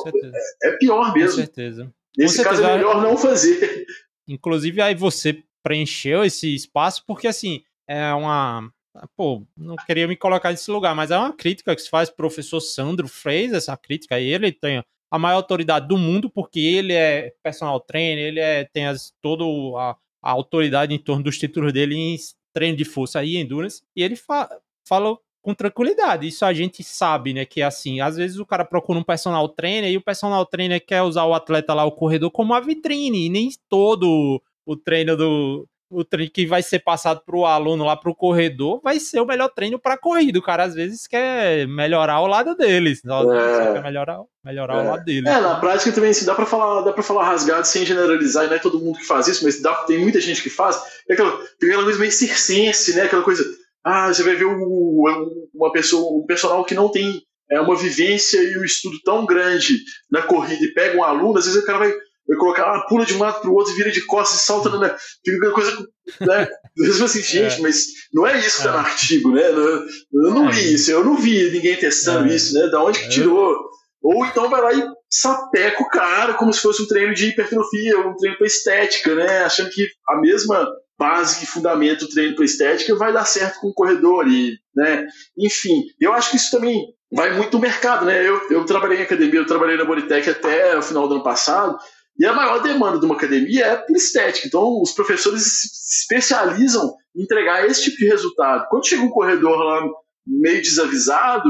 É, é, pior mesmo. Com certeza. Nesse caso é melhor não fazer. Inclusive, aí você preencheu esse espaço, porque assim, é uma. Pô, não queria me colocar nesse lugar, mas é uma crítica que se faz. O professor Sandro fez essa crítica, ele tem a maior autoridade do mundo, porque ele é personal trainer, ele é, tem as, toda a, a autoridade em torno dos títulos dele em treino de força e endurance, e ele fa fala com tranquilidade. Isso a gente sabe, né? Que é assim, às vezes o cara procura um personal trainer e o personal trainer quer usar o atleta lá, o corredor, como uma vitrine. E nem todo o treino do, o treino que vai ser passado para o aluno lá para o corredor vai ser o melhor treino para corrida. O cara às vezes quer melhorar o lado deles, só, é. quer melhorar, melhorar é. o lado dele. É, na prática também assim, dá para falar, dá para falar rasgado sem generalizar, e não é todo mundo que faz isso, mas dá, tem muita gente que faz. É aquela, aquela coisa meio circense, né? Aquela coisa, ah, você vai ver o, uma pessoa, um personal que não tem é, uma vivência e um estudo tão grande na corrida e pega um aluno, às vezes o cara vai vai colocar, ah, pula de um lado pro outro, vira de costas e salta, né? Fica coisa, né? Mesmo assim, gente, é. mas não é isso que tá no é. artigo, né? Eu, eu não vi é. isso, eu não vi ninguém testando é. isso, né? Da onde que tirou? Ou então vai lá e sapeca o cara como se fosse um treino de hipertrofia, um treino para estética, né? Achando que a mesma base que fundamenta o treino para estética vai dar certo com o corredor e, né? Enfim, eu acho que isso também vai muito do mercado, né? Eu, eu trabalhei em academia, eu trabalhei na Bodytech até o final do ano passado e a maior demanda de uma academia é por estética. Então, os professores se especializam em entregar esse tipo de resultado. Quando chega um corredor lá meio desavisado,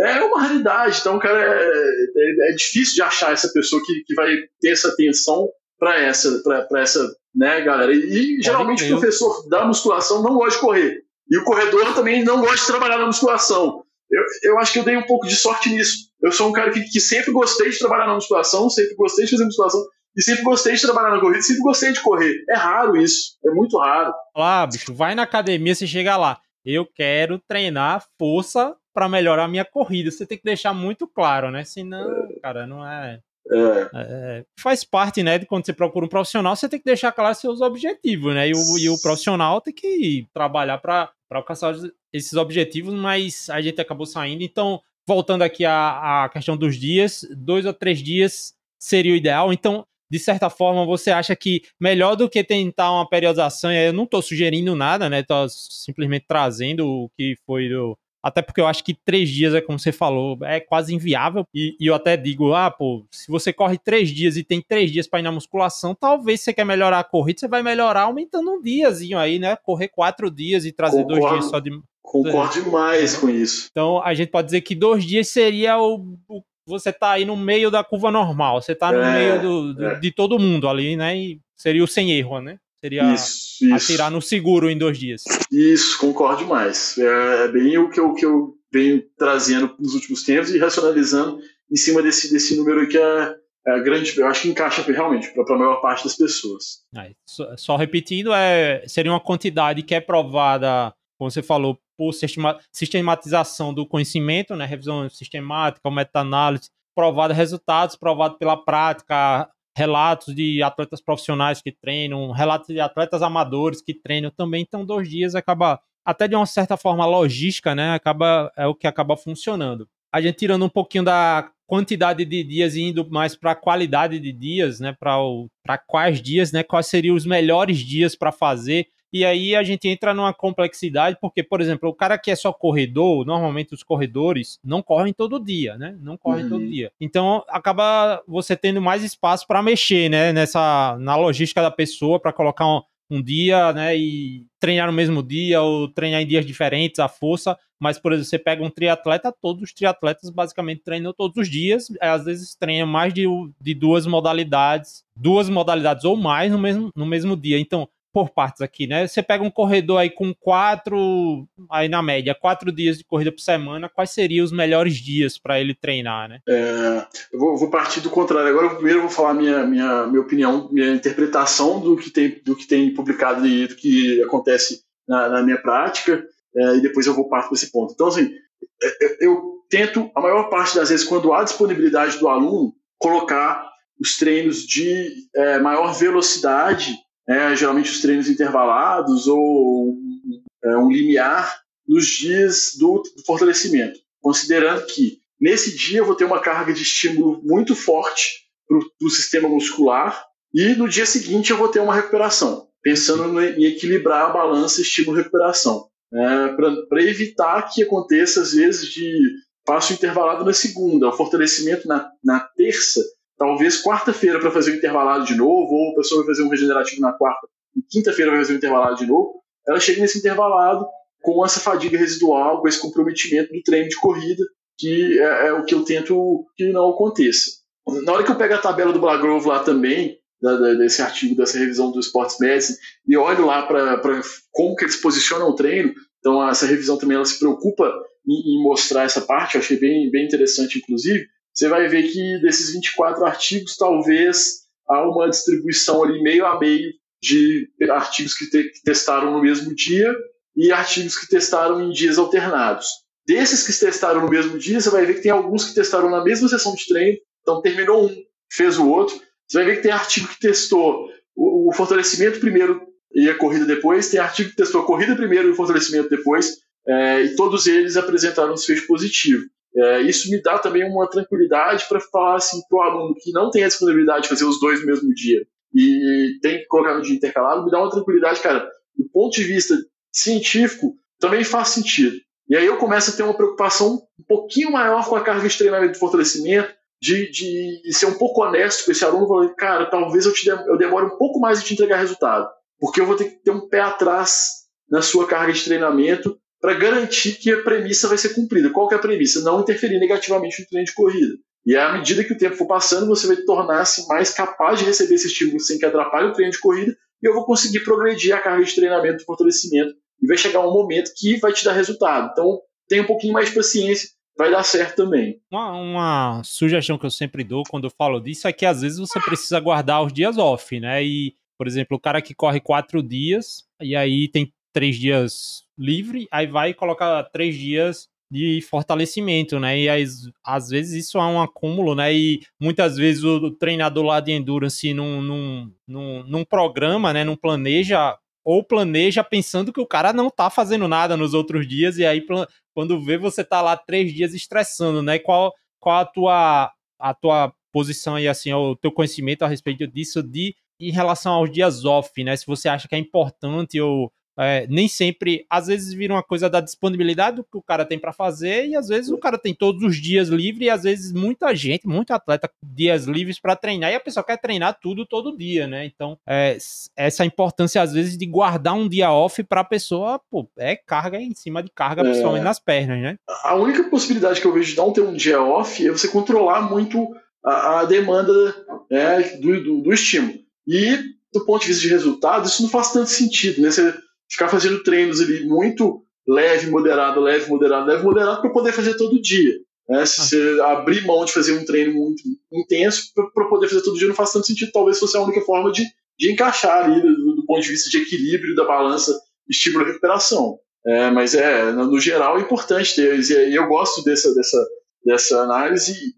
é uma raridade. Então, cara, é, é, é difícil de achar essa pessoa que, que vai ter essa atenção para essa, pra, essa né, galera. E, e geralmente o professor da musculação não gosta de correr. E o corredor também não gosta de trabalhar na musculação. Eu, eu acho que eu dei um pouco de sorte nisso. Eu sou um cara que, que sempre gostei de trabalhar na musculação, sempre gostei de fazer musculação, e sempre gostei de trabalhar na corrida, sempre gostei de correr. É raro isso, é muito raro. Lá, bicho, vai na academia, você chega lá. Eu quero treinar força para melhorar a minha corrida. Você tem que deixar muito claro, né? Senão, é. cara, não é... É. É, faz parte, né, de quando você procura um profissional, você tem que deixar claro seus objetivos, né? E o, e o profissional tem que trabalhar para alcançar esses objetivos, mas a gente acabou saindo. Então, voltando aqui à, à questão dos dias, dois ou três dias seria o ideal. Então, de certa forma, você acha que melhor do que tentar uma periodização, e eu não estou sugerindo nada, né? Estou simplesmente trazendo o que foi do. Até porque eu acho que três dias, é como você falou, é quase inviável. E, e eu até digo, ah, pô, se você corre três dias e tem três dias para ir na musculação, talvez você quer melhorar a corrida, você vai melhorar aumentando um diazinho aí, né? Correr quatro dias e trazer Concordo. dois dias só de. Concordo demais com isso. Então a gente pode dizer que dois dias seria o, o você tá aí no meio da curva normal, você tá no é, meio do, do, é. de todo mundo ali, né? E seria o sem erro, né? Seria isso, isso. atirar no seguro em dois dias. Isso, concordo demais. É, é, bem o que eu, que eu venho trazendo nos últimos tempos e racionalizando em cima desse, desse número que é, é grande, eu acho que encaixa realmente para a maior parte das pessoas. só, só repetindo, é, seria uma quantidade que é provada, como você falou, por sistematização do conhecimento, né, revisão sistemática, meta-análise, provado resultados, provado pela prática, relatos de atletas profissionais que treinam, relatos de atletas amadores que treinam também. Então, dois dias acaba, até de uma certa forma logística, né, acaba é o que acaba funcionando. A gente tirando um pouquinho da quantidade de dias e indo mais para a qualidade de dias, né, para quais dias, né, quais seriam os melhores dias para fazer e aí a gente entra numa complexidade, porque, por exemplo, o cara que é só corredor, normalmente os corredores não correm todo dia, né? Não correm uhum. todo dia. Então acaba você tendo mais espaço para mexer, né? Nessa, na logística da pessoa, para colocar um, um dia, né, e treinar no mesmo dia ou treinar em dias diferentes, a força. Mas, por exemplo, você pega um triatleta, todos os triatletas basicamente treinam todos os dias, às vezes treinam mais de, de duas modalidades, duas modalidades ou mais no mesmo, no mesmo dia. Então, por partes aqui, né? Você pega um corredor aí com quatro, aí na média, quatro dias de corrida por semana, quais seriam os melhores dias para ele treinar, né? É, eu vou, vou, partir do contrário. Agora, primeiro, eu vou falar minha, minha, minha opinião, minha interpretação do que tem, do que tem publicado e do que acontece na, na minha prática, é, e depois eu vou partir para esse ponto. Então, assim, é, é, eu tento, a maior parte das vezes, quando há disponibilidade do aluno, colocar os treinos de é, maior velocidade é, geralmente os treinos intervalados ou é, um limiar nos dias do, do fortalecimento, considerando que nesse dia eu vou ter uma carga de estímulo muito forte para o sistema muscular e no dia seguinte eu vou ter uma recuperação, pensando em equilibrar a balança estímulo-recuperação, é, para evitar que aconteça às vezes de passo intervalado na segunda, o fortalecimento na, na terça talvez quarta-feira para fazer o intervalado de novo, ou a pessoa vai fazer um regenerativo na quarta e quinta-feira vai fazer o intervalado de novo, ela chega nesse intervalado com essa fadiga residual, com esse comprometimento do treino de corrida, que é, é o que eu tento que não aconteça. Na hora que eu pego a tabela do Blagrove lá também, da, da, desse artigo, dessa revisão do Sports Medicine, e olho lá para como que eles posicionam o treino, então essa revisão também ela se preocupa em, em mostrar essa parte, eu achei bem, bem interessante, inclusive, você vai ver que desses 24 artigos, talvez há uma distribuição ali meio a meio de artigos que, te, que testaram no mesmo dia e artigos que testaram em dias alternados. Desses que testaram no mesmo dia, você vai ver que tem alguns que testaram na mesma sessão de treino, então terminou um, fez o outro. Você vai ver que tem artigo que testou o, o fortalecimento primeiro e a corrida depois, tem artigo que testou a corrida primeiro e o fortalecimento depois, é, e todos eles apresentaram um desfecho positivo. É, isso me dá também uma tranquilidade para falar assim para o aluno que não tem a disponibilidade de fazer os dois no mesmo dia e tem que colocar no dia intercalado, me dá uma tranquilidade, cara. Do ponto de vista científico, também faz sentido. E aí eu começo a ter uma preocupação um pouquinho maior com a carga de treinamento de fortalecimento, de, de ser um pouco honesto com esse aluno, falando, cara, talvez eu, te eu demore um pouco mais de te entregar resultado, porque eu vou ter que ter um pé atrás na sua carga de treinamento para garantir que a premissa vai ser cumprida. Qual que é a premissa? Não interferir negativamente no treino de corrida. E à medida que o tempo for passando, você vai tornar-se mais capaz de receber esse estímulo sem que atrapalhe o treino de corrida e eu vou conseguir progredir a carga de treinamento fortalecimento. E vai chegar um momento que vai te dar resultado. Então, tenha um pouquinho mais de paciência, vai dar certo também. Uma, uma, sugestão que eu sempre dou quando eu falo disso é que às vezes você precisa guardar os dias off, né? E, por exemplo, o cara que corre quatro dias e aí tem três dias livre, aí vai colocar três dias de fortalecimento, né? E às, às vezes isso é um acúmulo, né? E muitas vezes o, treinador lá de endurance não, não, não, não programa, né? Não planeja ou planeja pensando que o cara não tá fazendo nada nos outros dias e aí quando vê você tá lá três dias estressando, né? Qual, qual a tua a tua posição aí assim, o teu conhecimento a respeito disso de em relação aos dias off, né? Se você acha que é importante ou é, nem sempre, às vezes vira uma coisa da disponibilidade do que o cara tem para fazer, e às vezes o cara tem todos os dias livres, e às vezes muita gente, muito atleta, dias livres para treinar, e a pessoa quer treinar tudo todo dia, né? Então, é, essa importância, às vezes, de guardar um dia off para a pessoa, pô, é carga em cima de carga, é. principalmente nas pernas, né? A única possibilidade que eu vejo de não ter um dia off é você controlar muito a, a demanda né, do, do, do estímulo. E, do ponto de vista de resultado, isso não faz tanto sentido, né? Você ficar fazendo treinos ali muito leve, moderado, leve, moderado, leve, moderado, para poder fazer todo dia. Né? Se você abrir mão de fazer um treino muito intenso para poder fazer todo dia não faz tanto sentido. Talvez fosse a única forma de, de encaixar ali do, do ponto de vista de equilíbrio da balança estímulo e recuperação. É, mas é, no geral é importante ter, e eu gosto dessa, dessa, dessa análise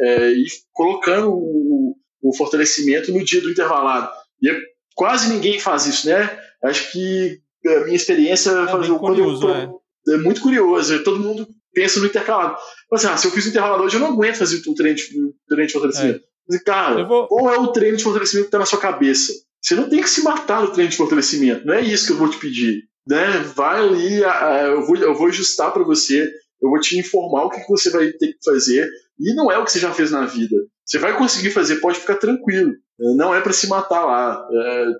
é, e colocando o, o fortalecimento no dia do intervalado. E é, quase ninguém faz isso, né? Acho que a minha experiência é fazer, curioso, quando eu, é. é muito curioso. Todo mundo pensa no intercalado. Mas, assim, ah, se eu fiz o intervalado hoje, eu não aguento fazer o treino de, treino de fortalecimento. É. Mas, cara, vou... qual é o treino de fortalecimento que está na sua cabeça? Você não tem que se matar no treino de fortalecimento. Não é isso que eu vou te pedir. Né? Vai ali, eu vou, eu vou ajustar para você, eu vou te informar o que você vai ter que fazer. E não é o que você já fez na vida. Você vai conseguir fazer, pode ficar tranquilo. Não é para se matar lá,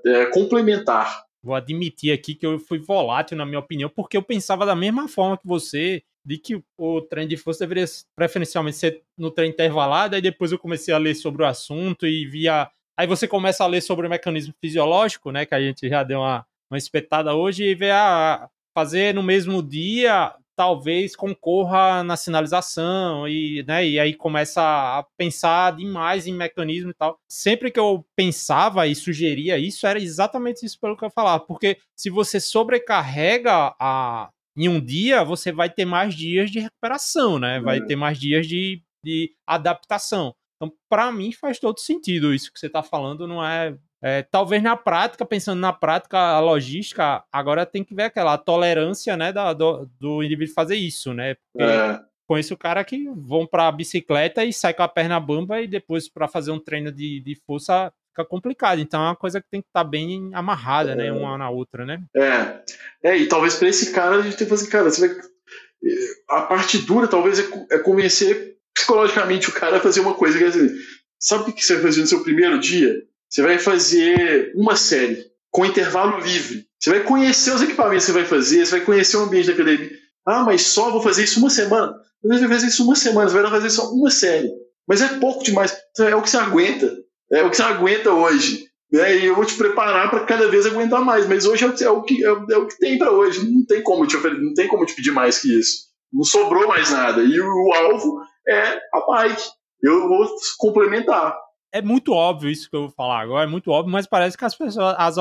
é, é complementar. Vou admitir aqui que eu fui volátil, na minha opinião, porque eu pensava da mesma forma que você, de que o treino de força deveria preferencialmente ser no treino intervalado, aí depois eu comecei a ler sobre o assunto e via. Aí você começa a ler sobre o mecanismo fisiológico, né? Que a gente já deu uma, uma espetada hoje, e vê a fazer no mesmo dia talvez concorra na sinalização e, né, e aí começa a pensar demais em mecanismo e tal. Sempre que eu pensava e sugeria isso, era exatamente isso pelo que eu falava, porque se você sobrecarrega a em um dia, você vai ter mais dias de recuperação, né? Vai é. ter mais dias de, de adaptação. Então, para mim, faz todo sentido isso que você está falando, não é é, talvez na prática, pensando na prática, a logística, agora tem que ver aquela tolerância né, da, do, do indivíduo fazer isso, né? Porque é. conheço o cara que vão para bicicleta e sai com a perna bamba e depois para fazer um treino de, de força fica complicado. Então é uma coisa que tem que estar tá bem amarrada, né, é. né? Uma na outra, né? É. É, e talvez para esse cara a gente tem que fazer, cara, você vai. A parte dura talvez é, é convencer psicologicamente o cara a fazer uma coisa. Quer dizer, sabe o que você vai fazer no seu primeiro dia? Você vai fazer uma série com intervalo livre. Você vai conhecer os equipamentos que você vai fazer, você vai conhecer o ambiente da academia. Ah, mas só vou fazer isso uma semana. Você vai fazer isso uma semana, você vai fazer só uma série. Mas é pouco demais. É o que você aguenta. É o que você aguenta hoje. Né? E eu vou te preparar para cada vez aguentar mais. Mas hoje é o que, é o que, é o que tem para hoje. Não tem como te não tem como te pedir mais que isso. Não sobrou mais nada. E o, o alvo é a bike. Eu vou complementar é muito óbvio isso que eu vou falar agora, é muito óbvio, mas parece que as pessoas, as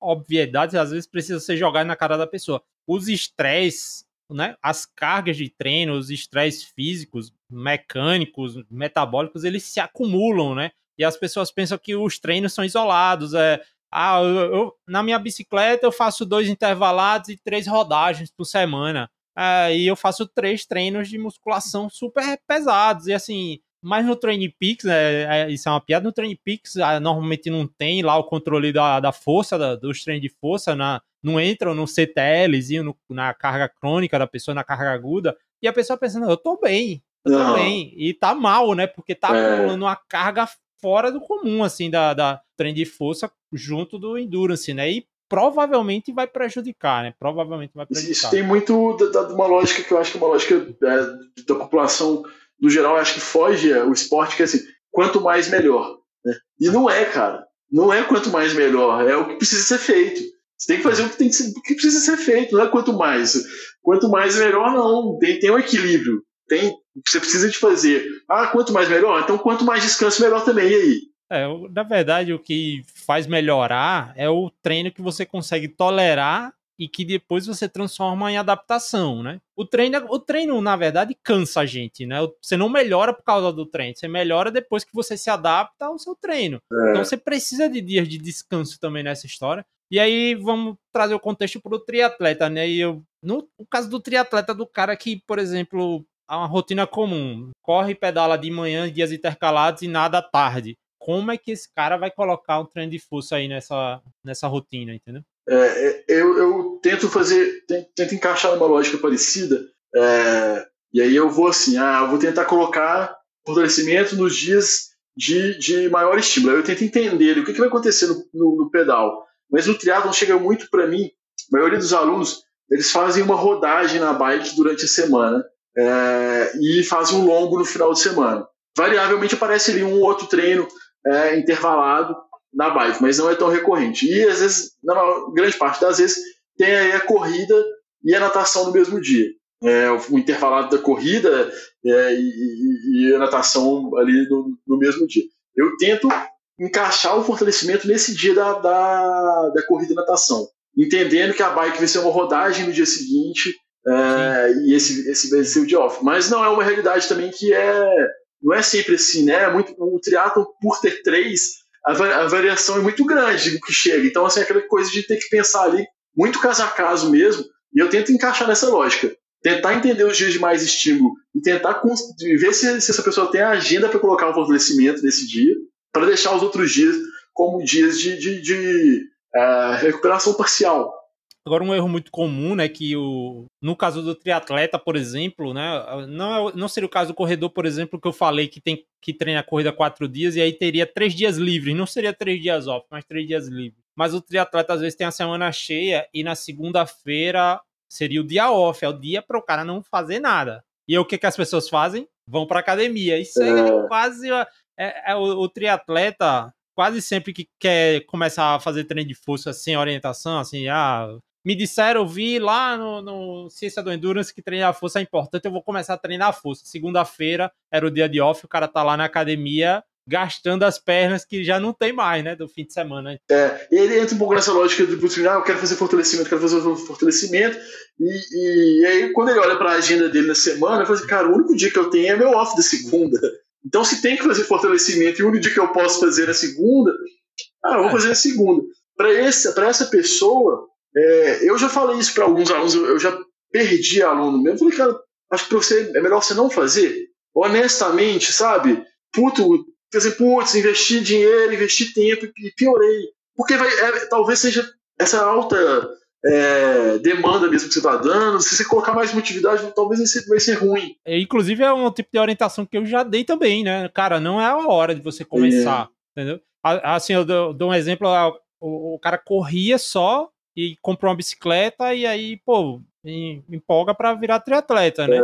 obviedades às vezes precisam ser jogadas na cara da pessoa. Os estresses, né, as cargas de treino, os estresses físicos, mecânicos, metabólicos, eles se acumulam, né? E as pessoas pensam que os treinos são isolados, é, ah, eu, eu, na minha bicicleta eu faço dois intervalados e três rodagens por semana. É, e eu faço três treinos de musculação super pesados. E assim, mas no Training Peaks, é, é, isso é uma piada, no Training Peaks ah, normalmente não tem lá o controle da, da força, da, dos treinos de força, na, não entram no CTLzinho, no, na carga crônica da pessoa, na carga aguda, e a pessoa pensando, eu tô bem, eu não. tô bem, e tá mal, né, porque tá é. acumulando uma carga fora do comum, assim, da, da treino de força junto do Endurance, né, e provavelmente vai prejudicar, né, provavelmente vai prejudicar. Isso tem muito de uma lógica que eu acho que é uma lógica é, da população no geral, acho que foge o esporte que é assim, quanto mais melhor. Né? E não é, cara. Não é quanto mais melhor, é o que precisa ser feito. Você tem que fazer o que, tem que, ser, o que precisa ser feito, não é quanto mais. Quanto mais melhor, não. Tem, tem um equilíbrio. Tem, você precisa de fazer. Ah, quanto mais melhor? Então, quanto mais descanso, melhor também. E aí? É, na verdade, o que faz melhorar é o treino que você consegue tolerar e que depois você transforma em adaptação, né? O treino, o treino, na verdade, cansa a gente, né? Você não melhora por causa do treino, você melhora depois que você se adapta ao seu treino. É. Então você precisa de dias de descanso também nessa história. E aí vamos trazer o contexto para o triatleta, né? E eu, no, no caso do triatleta, do cara que, por exemplo, há uma rotina comum, corre e pedala de manhã, dias intercalados e nada à tarde. Como é que esse cara vai colocar um treino de força aí nessa, nessa rotina, entendeu? É, é, eu, eu, tento fazer, tento, encaixar numa lógica parecida, é, e aí eu vou assim, ah, vou tentar colocar fortalecimento nos dias de, de maior estímulo. Eu tento entender o que, que vai acontecer no, no, no pedal. Mas no triatlon chega muito para mim, a maioria dos alunos, eles fazem uma rodagem na bike durante a semana é, e fazem um longo no final de semana. Variavelmente aparece ali um outro treino é, intervalado na bike, mas não é tão recorrente. E às vezes, na grande parte das vezes, tem aí a corrida e a natação no mesmo dia. É, o intervalado da corrida é, e, e, a natação ali no, no, mesmo dia. Eu tento encaixar o fortalecimento nesse dia da, da, da corrida e natação, entendendo que a bike vai ser uma rodagem no dia seguinte é, e esse, esse vai ser o dia off. Mas não é uma realidade também que é não é sempre assim, né? Muito, o triatlo por ter três a, variação é muito grande do que chega. Então, assim, é aquela coisa de ter que pensar ali muito caso a caso mesmo, e eu tento encaixar nessa lógica. Tentar entender os dias de mais estímulo e tentar ver se, se essa pessoa tem a agenda para colocar um fortalecimento nesse dia, para deixar os outros dias como dias de, de, de uh, recuperação parcial. Agora, um erro muito comum, né, que o, no caso do triatleta, por exemplo, né, não, é, não seria o caso do corredor, por exemplo, que eu falei que tem que treinar a corrida quatro dias e aí teria três dias livres, não seria três dias off, mas três dias livres. Mas o triatleta às vezes tem a semana cheia e na segunda-feira seria o dia off, é o dia para o cara não fazer nada. E aí, o que, que as pessoas fazem? Vão para academia. Isso aí é, é quase. É, é o, o triatleta quase sempre que quer começar a fazer treino de força sem orientação, assim, ah, me disseram, eu vi lá no, no Ciência do Endurance que treinar a força é importante, eu vou começar a treinar a força. Segunda-feira era o dia de off, o cara tá lá na academia gastando as pernas que já não tem mais, né, do fim de semana. É, ele entra um pouco nessa lógica do tipo, ah, eu quero fazer fortalecimento, quero fazer fortalecimento, e, e aí quando ele olha para a agenda dele na semana, ele fala assim, cara, o único dia que eu tenho é meu off da segunda. Então se tem que fazer fortalecimento e o único dia que eu posso fazer na segunda, ah, eu vou é. fazer na segunda. Para essa pessoa, é, eu já falei isso para alguns alunos, eu, eu, já perdi aluno mesmo. Falei, cara, acho que pra você é melhor você não fazer. Honestamente, sabe? Puto, quer dizer, putz, investir dinheiro, investir tempo e piorei. Porque vai, é, talvez seja essa alta é, demanda mesmo que você está dando, se você colocar mais motividade, talvez vai ser, vai ser ruim. É, inclusive, é um tipo de orientação que eu já dei também, né? Cara, não é a hora de você começar, é. entendeu? Assim, eu dou, dou um exemplo, o, o cara corria só e comprou uma bicicleta e aí, pô, empolga para virar triatleta, né? É.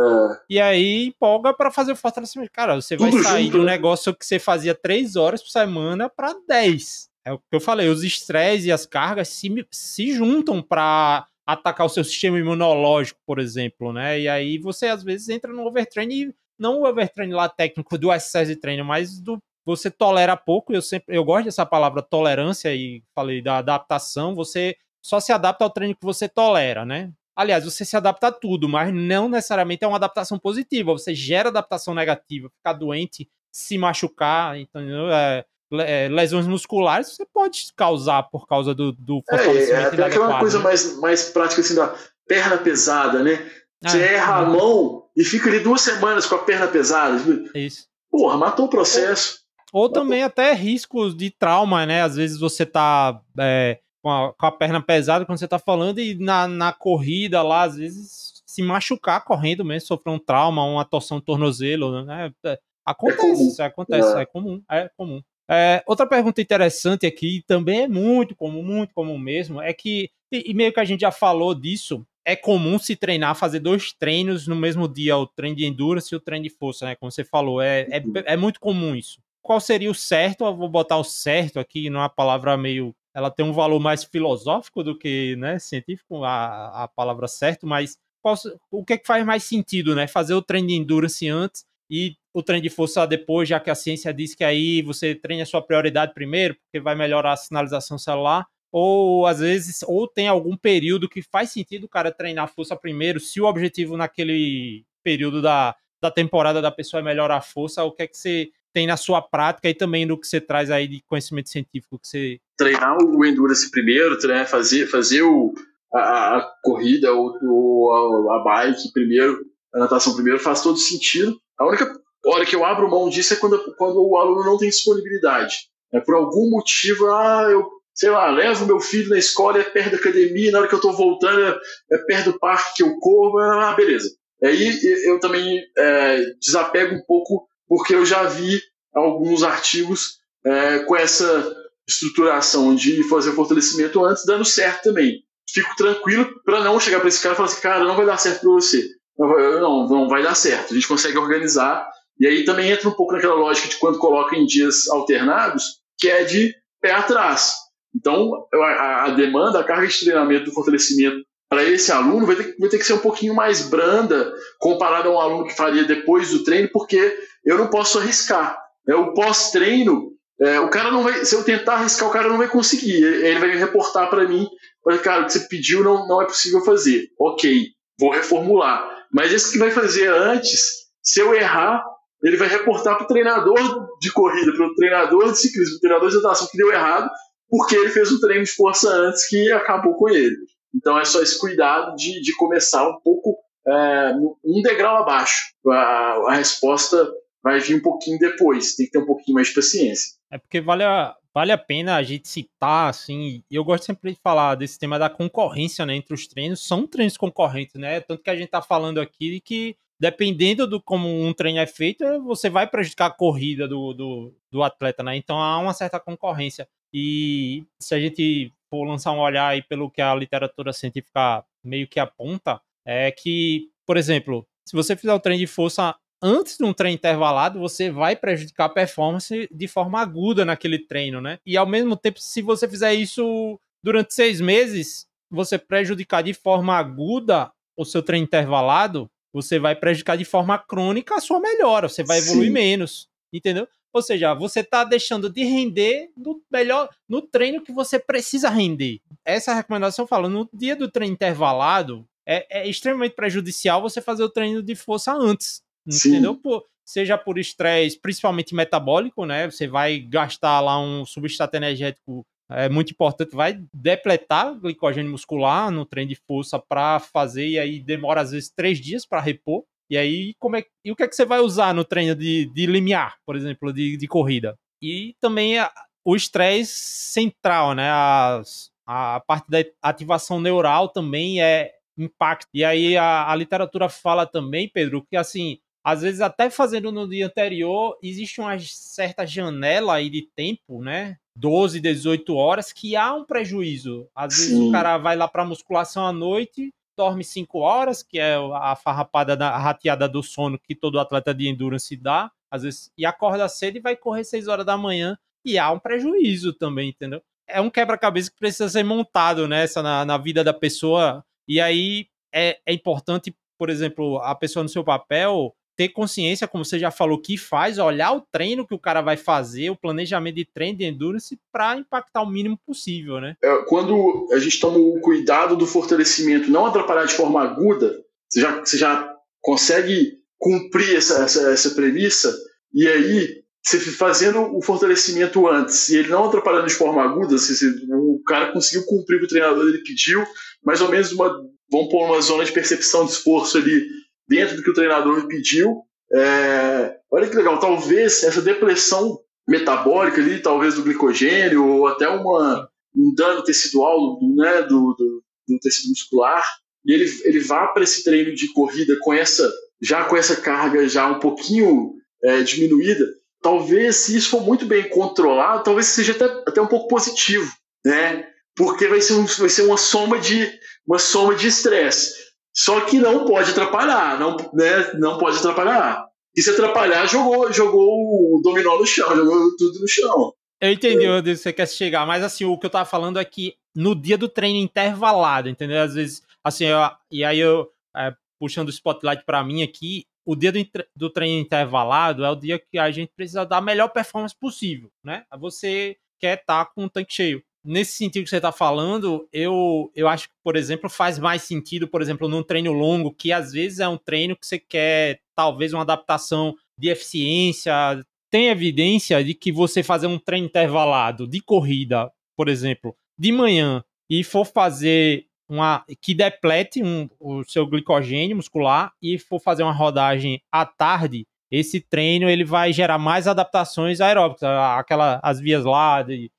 E aí empolga para fazer o fortalecimento. Cara, você vai Tudo sair junto, de um né? negócio que você fazia três horas por semana para 10. É o que eu falei, os estresses e as cargas se, se juntam para atacar o seu sistema imunológico, por exemplo, né? E aí você às vezes entra no overtraining, não o overtraining lá técnico do excesso de treino, mas do você tolera pouco. Eu sempre eu gosto dessa palavra tolerância e falei da adaptação. Você só se adapta ao treino que você tolera, né? Aliás, você se adapta a tudo, mas não necessariamente é uma adaptação positiva. Você gera adaptação negativa, ficar doente, se machucar, entendeu? É, é, lesões musculares você pode causar por causa do, do é, fortalecimento é, é aquela coisa né? mais, mais prática assim da perna pesada, né? Você ah, erra a mão e fica ali duas semanas com a perna pesada. Isso. Porra, matou o processo. Ou, ou também até riscos de trauma, né? Às vezes você tá é, com a, com a perna pesada quando você tá falando e na, na corrida lá, às vezes se machucar correndo mesmo, sofrer um trauma, uma torção do tornozelo, né? É, acontece, é acontece, é. é comum, é comum. É, outra pergunta interessante aqui, também é muito comum, muito comum mesmo, é que, e, meio que a gente já falou disso, é comum se treinar, fazer dois treinos no mesmo dia, o treino de endurance e o treino de força, né? Como você falou, é, é, é muito comum isso. Qual seria o certo? Eu vou botar o certo aqui, não é uma palavra meio ela tem um valor mais filosófico do que né, científico, a, a palavra certo, mas qual, o que, é que faz mais sentido, né? Fazer o treino de endurance antes e o treino de força depois, já que a ciência diz que aí você treina a sua prioridade primeiro, porque vai melhorar a sinalização celular, ou às vezes, ou tem algum período que faz sentido o cara treinar força primeiro, se o objetivo naquele período da, da temporada da pessoa é melhorar a força, o que é que você tem na sua prática e também no que você traz aí de conhecimento científico que você treinar o endurance primeiro, treinar, fazer fazer o, a, a corrida ou, a, a, bike primeiro, a natação primeiro faz todo sentido. A única hora que eu abro mão disso é quando, quando o aluno não tem disponibilidade. É por algum motivo, ah, eu sei lá, levo meu filho na escola, é perto da academia, na hora que eu estou voltando é, é, perto do parque que eu corro, ah, beleza. Aí eu também é, desapego um pouco porque eu já vi alguns artigos é, com essa estruturação de fazer fortalecimento antes dando certo também. Fico tranquilo para não chegar para esse cara e falar assim, cara, não vai dar certo para você. Não, não vai dar certo. A gente consegue organizar. E aí também entra um pouco naquela lógica de quando coloca em dias alternados, que é de pé atrás. Então, a, a demanda, a carga de treinamento do fortalecimento para esse aluno vai ter, vai ter que ser um pouquinho mais branda comparado a um aluno que faria depois do treino, porque eu não posso arriscar. É, o pós-treino, é, o cara não vai. Se eu tentar arriscar, o cara não vai conseguir. Ele vai reportar para mim, cara, o que você pediu não, não é possível fazer. Ok, vou reformular. Mas esse que vai fazer antes, se eu errar, ele vai reportar para o treinador de corrida, para o treinador de ciclismo, para o treinador de natação que deu errado, porque ele fez um treino de força antes que acabou com ele. Então é só esse cuidado de, de começar um pouco, é, um degrau abaixo. A, a, resposta vai vir um pouquinho depois, tem que ter um pouquinho mais de paciência. É porque vale a, vale a pena a gente citar, assim, eu gosto sempre de falar desse tema da concorrência né, entre os treinos, são treinos concorrentes, né? Tanto que a gente está falando aqui que dependendo do como um treino é feito, você vai prejudicar a corrida do, do, do atleta, né? Então há uma certa concorrência. E se a gente for lançar um olhar aí pelo que a literatura científica meio que aponta, é que, por exemplo, se você fizer o treino de força antes de um treino intervalado, você vai prejudicar a performance de forma aguda naquele treino, né? E ao mesmo tempo, se você fizer isso durante seis meses, você prejudicar de forma aguda o seu treino intervalado, você vai prejudicar de forma crônica a sua melhora, você vai evoluir Sim. menos, entendeu? Ou seja, você está deixando de render no melhor no treino que você precisa render. Essa recomendação fala no dia do treino intervalado é, é extremamente prejudicial você fazer o treino de força antes, Sim. entendeu? Por, seja por estresse, principalmente metabólico, né? Você vai gastar lá um substrato energético é muito importante, vai depletar glicogênio muscular no treino de força para fazer e aí demora às vezes três dias para repor. E aí, como é, e o que é que você vai usar no treino de, de limiar, por exemplo, de, de corrida? E também a, o estresse central, né? A, a parte da ativação neural também é impacto. E aí a, a literatura fala também, Pedro, que assim, às vezes até fazendo no dia anterior, existe uma certa janela aí de tempo, né? 12, 18 horas, que há um prejuízo. Às vezes Sim. o cara vai lá para musculação à noite, dorme 5 horas, que é a farrapada, da, a rateada do sono que todo atleta de endurance dá, às vezes, e acorda cedo e vai correr 6 horas da manhã, e há um prejuízo também, entendeu? É um quebra-cabeça que precisa ser montado nessa na, na vida da pessoa, e aí é, é importante, por exemplo, a pessoa no seu papel ter consciência, como você já falou, que faz, olhar o treino que o cara vai fazer, o planejamento de treino de endurance para impactar o mínimo possível, né? É, quando a gente toma o cuidado do fortalecimento, não atrapalhar de forma aguda, você já, você já consegue cumprir essa, essa, essa premissa, e aí você fazendo o fortalecimento antes e ele não atrapalhando de forma aguda, se, o cara conseguiu cumprir o que o treinador ele pediu, mais ou menos uma, vamos pôr uma zona de percepção de esforço ali dentro do que o treinador pediu. É, olha que legal, talvez essa depressão metabólica ali, talvez do glicogênio, ou até uma, um dano tecidual né, do, do, do tecido muscular, e ele, ele vá para esse treino de corrida com essa já com essa carga já um pouquinho é, diminuída, talvez se isso for muito bem controlado, talvez seja até, até um pouco positivo, né? Porque vai ser, um, vai ser uma soma de uma soma de estresse. Só que não pode atrapalhar, não, né, não pode atrapalhar. E se atrapalhar, jogou, jogou o dominó no chão, jogou tudo no chão. Eu entendi é. onde você quer chegar, mas assim, o que eu tava falando é que no dia do treino intervalado, entendeu? Às vezes, assim, eu, e aí eu, é, puxando o spotlight para mim aqui, o dia do, do, treino intervalado é o dia que a gente precisa dar a melhor performance possível, né? Você quer estar tá com o tanque cheio nesse sentido que você está falando, eu, eu acho que, por exemplo, faz mais sentido, por exemplo, num treino longo, que às vezes é um treino que você quer, talvez, uma adaptação de eficiência. Tem evidência de que você fazer um treino intervalado de corrida, por exemplo, de manhã, e for fazer uma que deplete um, o seu glicogênio muscular e for fazer uma rodagem à tarde, esse treino ele vai gerar mais adaptações aeróbicas, aquela as vias lá de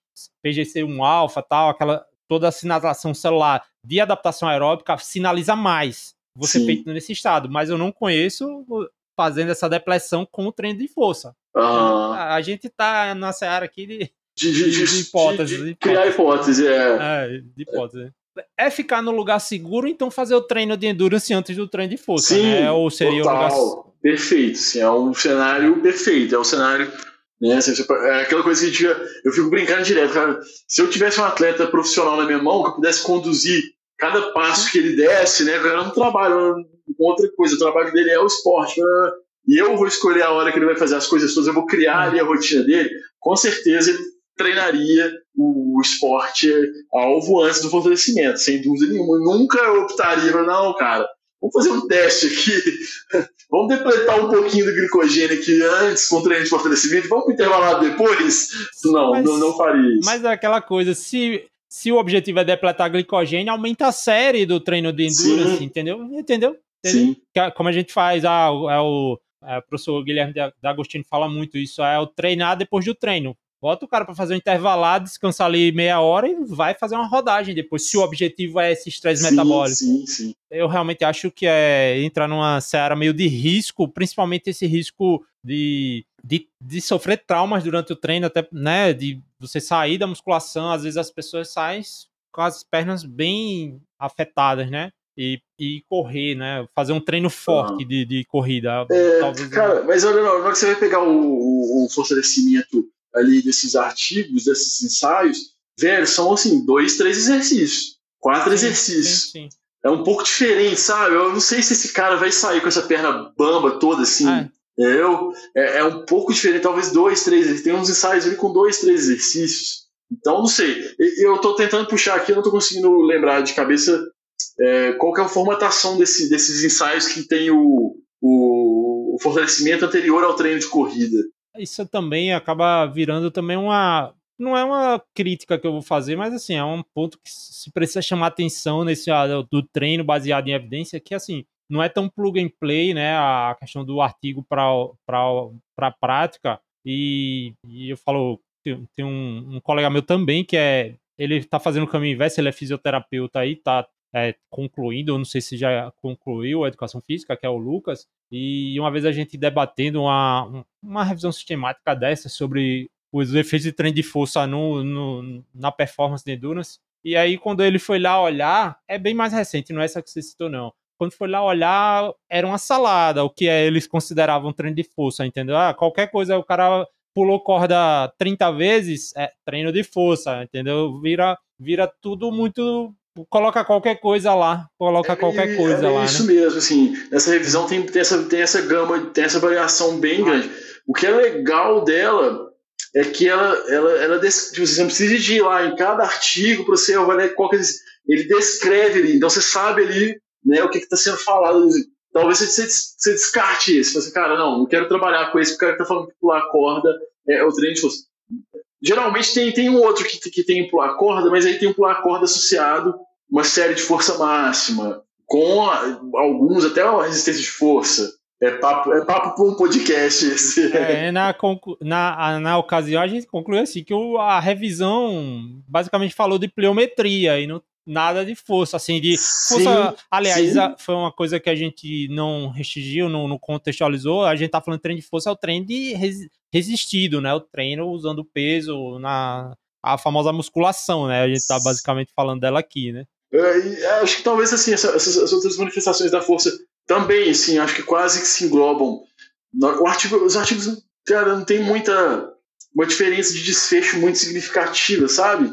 PGC1 alfa, tal, aquela toda a sinalização celular de adaptação aeróbica sinaliza mais você Sim. feito nesse estado, mas eu não conheço fazendo essa depressão com o treino de força. Uhum. A gente tá nessa área aqui de, de, de, de, de hipóteses. De, criar hipótese, é. é de hipótese. É ficar no lugar seguro, então fazer o treino de endurance antes do treino de força, sim, né? Ou seria total. o lugar... Perfeito, sim, é um cenário perfeito, é um cenário né? É aquela coisa que a gente, eu fico brincando direto, cara. Se eu tivesse um atleta profissional na minha mão, que eu pudesse conduzir cada passo que ele desse, né? Eu não trabalho com outra coisa, o trabalho dele é o esporte. Né? E eu vou escolher a hora que ele vai fazer as coisas todas, eu vou criar ali a rotina dele, com certeza ele treinaria o esporte alvo antes do fortalecimento, sem dúvida nenhuma. Eu nunca optaria, não, cara, Vamos fazer um teste aqui. Vamos depletar um pouquinho do glicogênio aqui antes com o treino de fortalecimento. Vamos intervalar depois? Não, mas, não, não faria isso. Mas é aquela coisa, se, se o objetivo é depletar glicogênio, aumenta a série do treino de endurance, Sim. entendeu? Entendeu? Sim. É como a gente faz, ah, é o, é, o professor Guilherme D'Agostino fala muito isso, é o treinar depois do treino. Bota o cara para fazer um intervalado, descansar ali meia hora e vai fazer uma rodagem depois, se o objetivo é esse estresse metabólico. Sim, sim. Eu realmente acho que é entrar numa seara meio de risco, principalmente esse risco de, de, de sofrer traumas durante o treino, até, né, de você sair da musculação, às vezes as pessoas saem com as pernas bem afetadas, né? E, e correr, né? Fazer um treino forte uhum. de, de corrida. É, cara, mas olha, na hora que você vai pegar o, o, o fortalecimento ali desses artigos, desses ensaios, velho, são assim, dois, três exercícios, quatro sim, exercícios. Sim, sim. É um pouco diferente, sabe? Eu não sei se esse cara vai sair com essa perna bamba toda assim. É. Eu, é, é um pouco diferente, talvez dois, três. Tem uns ensaios ali com dois, três exercícios. Então, não sei. Eu estou tentando puxar aqui, eu não estou conseguindo lembrar de cabeça é, qual é a formatação desse, desses ensaios que tem o, o, o fortalecimento anterior ao treino de corrida isso também acaba virando também uma. Não é uma crítica que eu vou fazer, mas assim, é um ponto que se precisa chamar atenção nesse ah, do treino baseado em evidência, que assim, não é tão plug and play, né? A questão do artigo para a prática. E, e eu falo, tem, tem um, um, colega meu também que é. Ele está fazendo o caminho inverso, ele é fisioterapeuta aí, tá é, concluindo, eu não sei se já concluiu a educação física, que é o Lucas, e uma vez a gente debatendo uma, uma revisão sistemática dessa sobre os efeitos de treino de força no, no, na performance de endurance. E aí, quando ele foi lá olhar, é bem mais recente, não é essa que você citou, não. Quando foi lá olhar, era uma salada, o que é, eles consideravam treino de força, entendeu? Ah, qualquer coisa, o cara pulou corda 30 vezes, é treino de força, entendeu? Vira, vira tudo muito coloca qualquer coisa lá, coloca é, qualquer coisa é, lá. É isso né? mesmo, assim, nessa revisão tem, tem, essa, tem essa gama, tem essa variação bem ah. grande. O que é legal dela é que ela, ela, ela tipo, você não precisa de ir lá em cada artigo para você avaliar qual que é, ele descreve ali, então você sabe ali né, o que está sendo falado. Talvez você, você descarte isso, você, cara, não, não quero trabalhar com esse, porque o cara que está falando que pular corda é o treino de força. Geralmente tem, tem um outro que, que tem pular corda, mas aí tem um pular corda associado uma série de força máxima, com alguns até uma resistência de força. É papo, é papo para um podcast esse. É, na, na, na ocasião a gente concluiu assim que o, a revisão basicamente falou de pleometria e não nada de força, assim, de sim, força. Aliás, sim. foi uma coisa que a gente não restringiu, não, não, contextualizou. A gente tá falando treino de força, é o treino de res, resistido, né? O treino usando peso na a famosa musculação, né? A gente tá basicamente falando dela aqui, né? É, acho que talvez assim, essas, essas, outras manifestações da força também, assim, acho que quase que se englobam. Artigo, os artigos, cara, não tem muita uma diferença de desfecho muito significativa, sabe?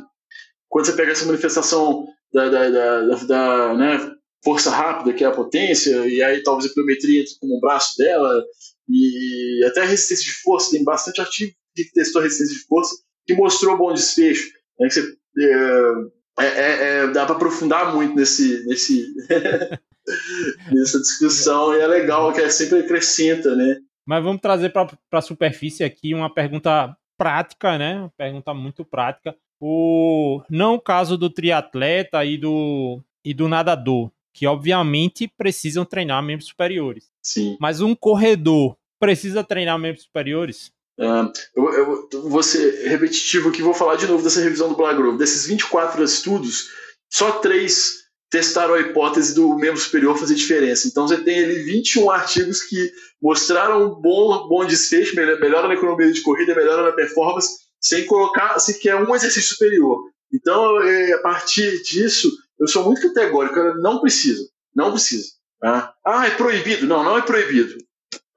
Quando você pega essa manifestação da, da, da, da, né, força rápida, que é a potência, e aí talvez a pliometria entre como um braço dela, e até a resistência de força, tem bastante artigo que testou a resistência de força, que mostrou bom desfecho. Né, que você, é, é, é, é, dá para aprofundar muito nesse, nesse nessa discussão e é legal que é sempre acrescenta, né? Mas vamos trazer para a superfície aqui uma pergunta prática, né? Uma pergunta muito prática. O não o caso do triatleta e do e do nadador, que obviamente precisam treinar membros superiores. Sim. Mas um corredor precisa treinar membros superiores? Uh, eu, eu, vou ser repetitivo aqui, vou falar de novo dessa revisão do Blagrove. Desses 24 estudos, só três testaram a hipótese do membro superior fazer diferença. Então você tem ali 21 artigos que mostraram um bom, bom desfecho, melhora na economia de corrida, melhora na performance, sem colocar sequer um exercício superior. Então, é, a partir disso, eu sou muito categórico, não precisa, não precisa. Tá? Ah, é proibido? Não, não é proibido.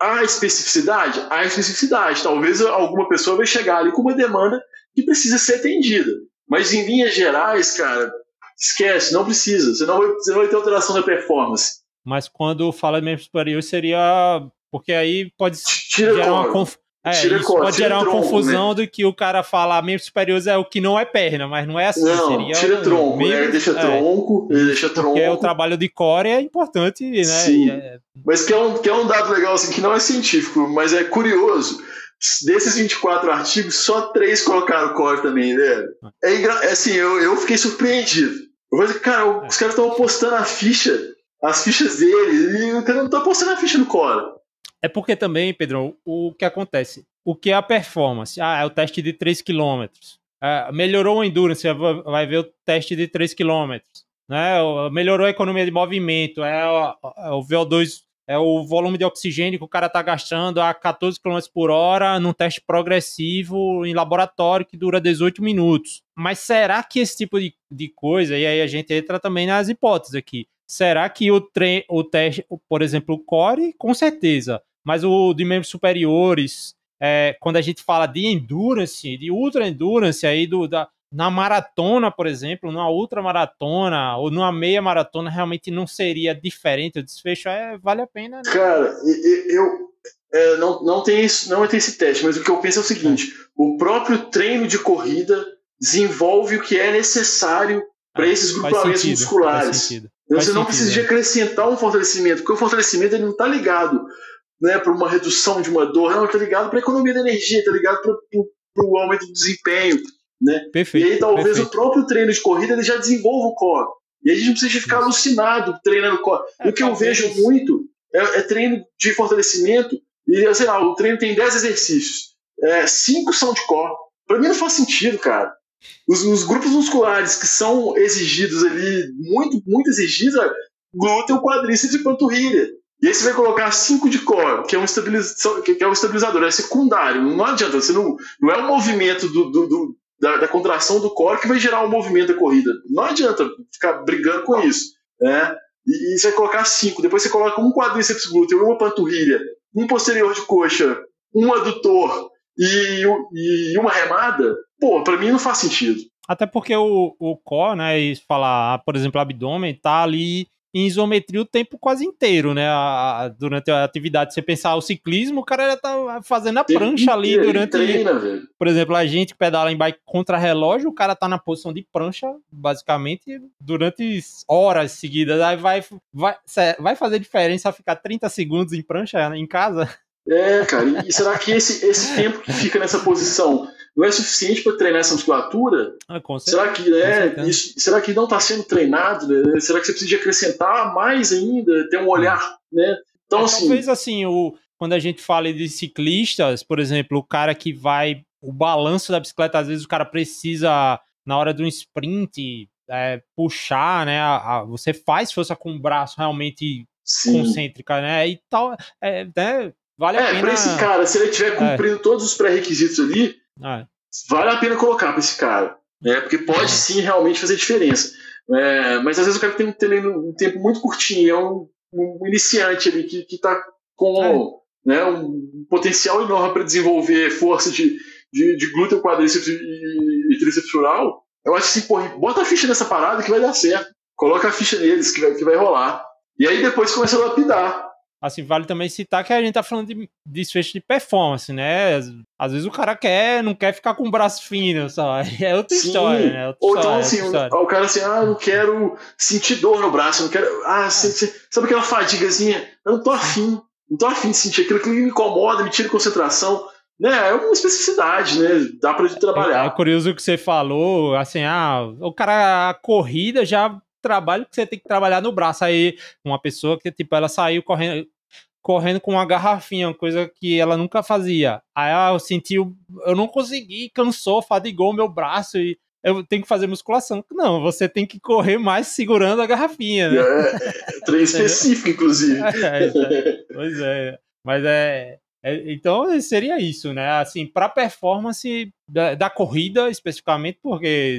Há especificidade? Há especificidade. Talvez alguma pessoa vai chegar ali com uma demanda que precisa ser atendida. Mas em linhas gerais, cara, esquece, não precisa. Você não vai, você não vai ter alteração da performance. Mas quando fala de membro superior, seria. Porque aí pode Tira gerar uma conf... É, tira isso pode gerar uma confusão né? do que o cara fala membros superiores é o que não é perna, mas não é assim. Não, tira tronco, né? membros, deixa é, tronco, ele deixa tronco. Porque o trabalho de core é importante, né? Sim. É... Mas que é, um, que é um dado legal, assim, que não é científico, mas é curioso. Desses 24 artigos, só três colocaram core também, né? É, é assim, eu, eu fiquei surpreendido. Eu falei, cara, é. os caras estão postando a ficha, as fichas dele, e o cara não tá postando a ficha no core. É porque também, Pedro, o que acontece? O que é a performance? Ah, é o teste de 3 km. É, melhorou a endurance, vai ver o teste de 3 km. Né? Melhorou a economia de movimento, é o, é o VO2, é o volume de oxigênio que o cara está gastando a 14 km por hora num teste progressivo em laboratório que dura 18 minutos. Mas será que esse tipo de, de coisa, e aí a gente entra também nas hipóteses aqui, será que o, tre o teste, por exemplo, o core, com certeza, mas o de membros superiores, é, quando a gente fala de endurance, de ultra endurance aí do, da, na maratona, por exemplo, numa ultra maratona ou numa meia maratona, realmente não seria diferente o desfecho, é, vale a pena. Né? Cara, eu é, não, não, tem isso, não tem esse teste, mas o que eu penso é o seguinte: o próprio treino de corrida desenvolve o que é necessário para ah, esses grupamentos sentido, musculares. Então, você não sentido, precisa é. acrescentar um fortalecimento, porque o fortalecimento ele não está ligado né, para uma redução de uma dor, não, está ligado para a economia da energia, está ligado para o aumento do desempenho. Né? Perfeito, e aí talvez perfeito. o próprio treino de corrida ele já desenvolva o core. E aí a gente não precisa ficar alucinado treinando core. É, o que eu vejo muito é, é, treino de fortalecimento, e sei lá, o treino tem 10 exercícios, 5 é, são de core. Para mim não faz sentido, cara. Os, os, grupos musculares que são exigidos ali, muito, muito exigidos, glúteo, quadríceps e panturrilha. E aí você vai colocar 5 de core, que é um estabilizador, que é um estabilizador, é secundário. Não adianta, você não, não é o movimento do, do, do da, da, contração do core que vai gerar o um movimento da corrida. Não adianta ficar brigando com isso. Né? E, e você vai colocar 5, depois você coloca um quadríceps glúteo, uma panturrilha, um posterior de coxa, um adutor e, e uma remada, pô, pra mim não faz sentido. Até porque o, o core, né, e falar, por exemplo, abdômen, tá ali em isometria o tempo quase inteiro, né? A, a, durante a atividade. Você pensar o ciclismo, o cara já tá fazendo a prancha ali durante. Treina, por exemplo, a gente que pedala em bike contra relógio, o cara tá na posição de prancha, basicamente, durante horas seguidas. Aí vai, vai, vai fazer diferença ficar 30 segundos em prancha em casa? É, cara, e será que esse, esse tempo que fica nessa posição não é suficiente para treinar essa musculatura? Ah, será que é, isso, será que não está sendo treinado? Né? Será que você precisa acrescentar mais ainda, ter um olhar, né? Então, é, assim, talvez assim, o, quando a gente fala de ciclistas, por exemplo, o cara que vai o balanço da bicicleta, às vezes o cara precisa na hora de um sprint é, puxar, né? A, a, você faz força com o braço realmente Sim. concêntrica, né? E tal, é, né? Vale a é, pena. Pra esse cara, se ele estiver cumprindo é. todos os pré-requisitos ali, é. vale a pena colocar para esse cara. Né? Porque pode sim realmente fazer diferença. É, mas às vezes o cara tem, tem um tempo muito curtinho, é um, um iniciante ali que, que tá com é. né, um potencial enorme para desenvolver força de, de, de glúteo, quadríceps e, e tríceps rural. Eu acho assim, porra, bota a ficha nessa parada que vai dar certo. Coloca a ficha neles que vai, que vai rolar. E aí depois começa a lapidar. Assim, vale também citar que a gente tá falando de desfecho de performance, né? Às vezes o cara quer, não quer ficar com o braço fino, só. É outra Sim. história, né? Outra Ou então, assim, o cara assim, ah, não quero sentir dor no braço, não quero. Ah, é. sabe aquela fadigazinha? Eu não tô afim, não tô afim de sentir aquilo, que me incomoda, me tira concentração. Né, é uma especificidade, né? Dá pra trabalhar. É, é curioso o que você falou, assim, ah, o cara, a corrida já trabalho que você tem que trabalhar no braço. Aí, uma pessoa que, tipo, ela saiu correndo, correndo com uma garrafinha, uma coisa que ela nunca fazia. Aí ah, eu senti, eu não consegui, cansou, fadigou meu braço e eu tenho que fazer musculação. Não, você tem que correr mais segurando a garrafinha. Né? É, é treino específico, inclusive. É, é, pois é. Mas é, é, Então seria isso, né? Assim, para performance da, da corrida especificamente, porque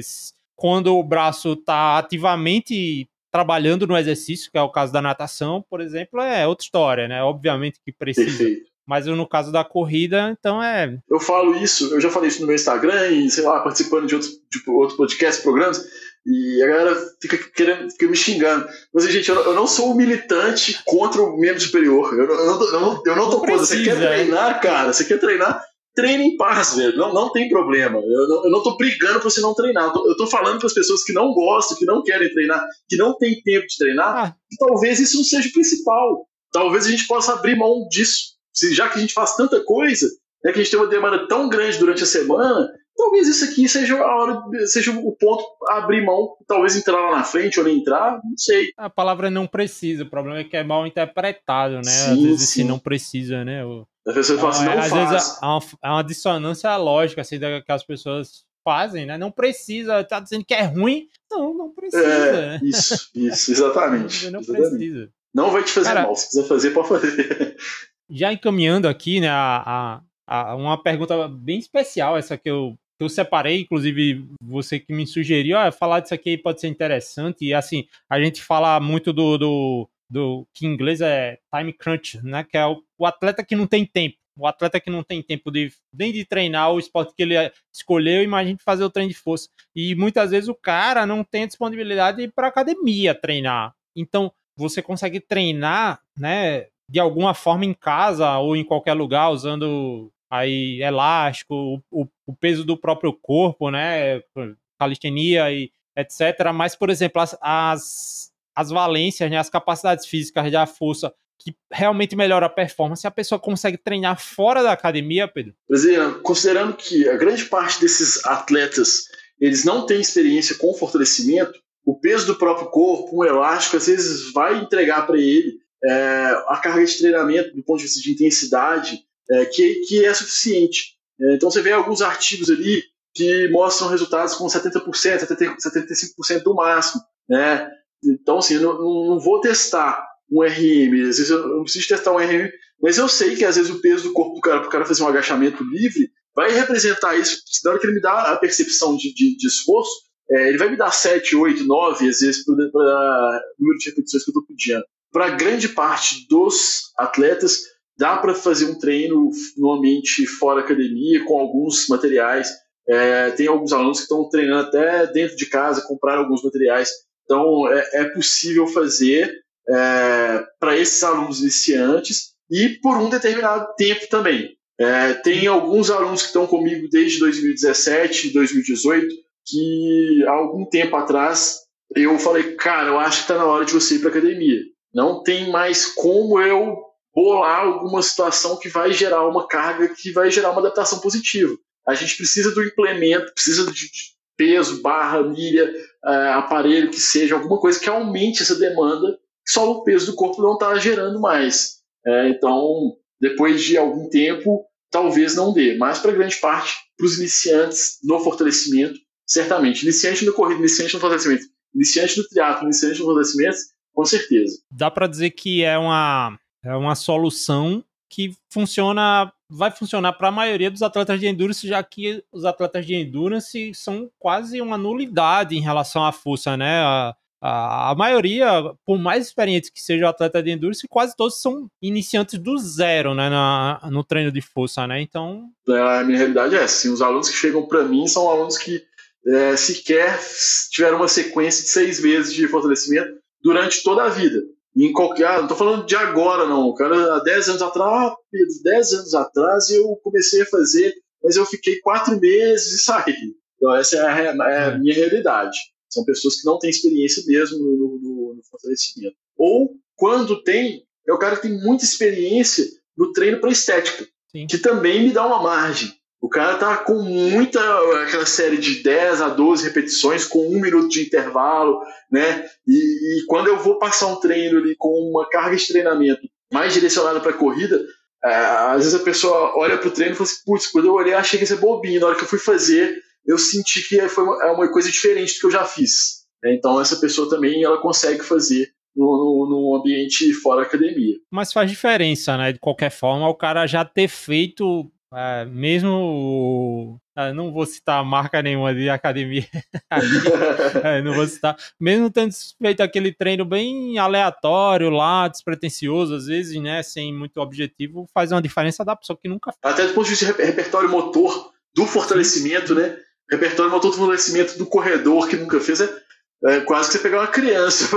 quando o braço está ativamente trabalhando no exercício, que é o caso da natação, por exemplo, é outra história, né? Obviamente que precisa. Perfeito. Mas no caso da corrida, então é. Eu falo isso, eu já falei isso no meu Instagram e, sei lá, participando de outros, de outros podcasts, programas, e a galera fica querendo, fica me xingando. Mas, gente, eu não sou um militante contra o membro superior. Eu eu eu não, eu não tô contra. Você quer treinar, cara? Você quer treinar? Treine em paz, velho. Não, não tem problema. Eu não, eu não tô brigando pra você não treinar. Eu tô, eu tô falando para as pessoas que não gostam, que não querem treinar, que não tem tempo de treinar, ah. que talvez isso não seja o principal. Talvez a gente possa abrir mão disso. Se, já que a gente faz tanta coisa, né, que a gente tem uma demanda tão grande durante a semana, talvez isso aqui seja a hora, seja o ponto a abrir mão, talvez entrar lá na frente ou nem entrar, não sei. A palavra não precisa, o problema é que é mal interpretado, né? Sim, Às vezes sim. se não precisa, né? O... A pessoa fala assim, não, às faz. vezes é uma, é uma dissonância lógica assim, que as pessoas fazem, né? Não precisa, tá dizendo que é ruim. Não, não precisa. É, isso, isso, exatamente. não exatamente. precisa. Não vai te fazer Cara, mal, se quiser fazer, pode fazer. Já encaminhando aqui, né, a, a, a, uma pergunta bem especial, essa que eu, que eu separei, inclusive você que me sugeriu, ah, falar disso aqui pode ser interessante, e assim, a gente fala muito do, do do que em inglês é time crunch, né? Que é o, o, atleta que não tem tempo. O atleta que não tem tempo de, nem de treinar o esporte que ele escolheu, imagine fazer o treino de força. E muitas vezes o cara não tem disponibilidade para academia treinar. Então, você consegue treinar, né, de alguma forma em casa ou em qualquer lugar, usando aí elástico, o, o, o peso do próprio corpo, né, calistenia e etc. Mas, por exemplo, as, as as valências, né, as capacidades físicas da força que realmente melhora a performance, a pessoa consegue treinar fora da academia, Pedro? Considerando que a grande parte desses atletas eles não têm experiência com fortalecimento, o peso do próprio corpo, um elástico, às vezes vai entregar para ele é, a carga de treinamento do ponto de vista de intensidade é, que, que é suficiente. É, então você vê alguns artigos ali que mostram resultados com 70%, 75% do máximo. Né? Então, assim, não, não vou testar um RM, às vezes eu não preciso testar um RM, mas eu sei que às vezes o peso do corpo do cara, para o cara fazer um agachamento livre, vai representar isso, na hora que ele me dá a percepção de, de, de esforço, é, ele vai me dar 7, 8, 9, às vezes, para o número de repetições que eu estou pedindo. Para grande parte dos atletas, dá para fazer um treino no ambiente fora academia, com alguns materiais. É, tem alguns alunos que estão treinando até dentro de casa, compraram alguns materiais. Então, é, é possível fazer é, para esses alunos iniciantes e por um determinado tempo também. É, tem alguns alunos que estão comigo desde 2017, 2018, que há algum tempo atrás eu falei, cara, eu acho que está na hora de você ir para academia. Não tem mais como eu bolar alguma situação que vai gerar uma carga, que vai gerar uma adaptação positiva. A gente precisa do implemento, precisa de peso, barra, milha, uh, aparelho, que seja alguma coisa que aumente essa demanda, só o peso do corpo não está gerando mais. É, então, depois de algum tempo, talvez não dê, mas para grande parte, para os iniciantes no fortalecimento, certamente. Iniciante no corrida, iniciante no fortalecimento, iniciante no triatlo, iniciante no fortalecimento, com certeza. Dá para dizer que é uma, é uma solução que funciona, vai funcionar para a maioria dos atletas de endurance, já que os atletas de endurance são quase uma nulidade em relação à força, né? A, a, a maioria, por mais experientes que seja o atleta de endurance, quase todos são iniciantes do zero, né, na, no treino de força, né? Então, é, a minha realidade é essa. Os alunos que chegam para mim são alunos que é, sequer tiveram uma sequência de seis meses de fortalecimento durante toda a vida em qualquer. Ah, não estou falando de agora, não. O cara, há 10 anos atrás, 10 anos atrás eu comecei a fazer, mas eu fiquei quatro meses e saí. Então, essa é a, é a é. minha realidade. São pessoas que não têm experiência mesmo no, no, no fortalecimento. Ou, quando tem, é o cara que tem muita experiência no treino para estética, Sim. que também me dá uma margem. O cara tá com muita aquela série de 10 a 12 repetições com um minuto de intervalo, né? E, e quando eu vou passar um treino ali com uma carga de treinamento mais direcionada para corrida, é, às vezes a pessoa olha pro treino e fala assim, putz, quando eu olhei achei que ia ser bobinho, na hora que eu fui fazer, eu senti que foi uma, é coisa diferente do que eu já fiz. Então essa pessoa também ela consegue fazer no, no, ambiente fora academia. Mas faz diferença, né? De qualquer forma, o cara já ter feito é, mesmo ah, não vou citar marca nenhuma de academia, é, não vou citar, mesmo tendo feito aquele treino bem aleatório lá, despretensioso, às vezes, né, sem muito objetivo, faz uma diferença da pessoa que nunca Até do ponto de vista de repertório motor do fortalecimento, né? Repertório motor do fortalecimento do corredor que nunca fez, é, é quase que você pegar uma criança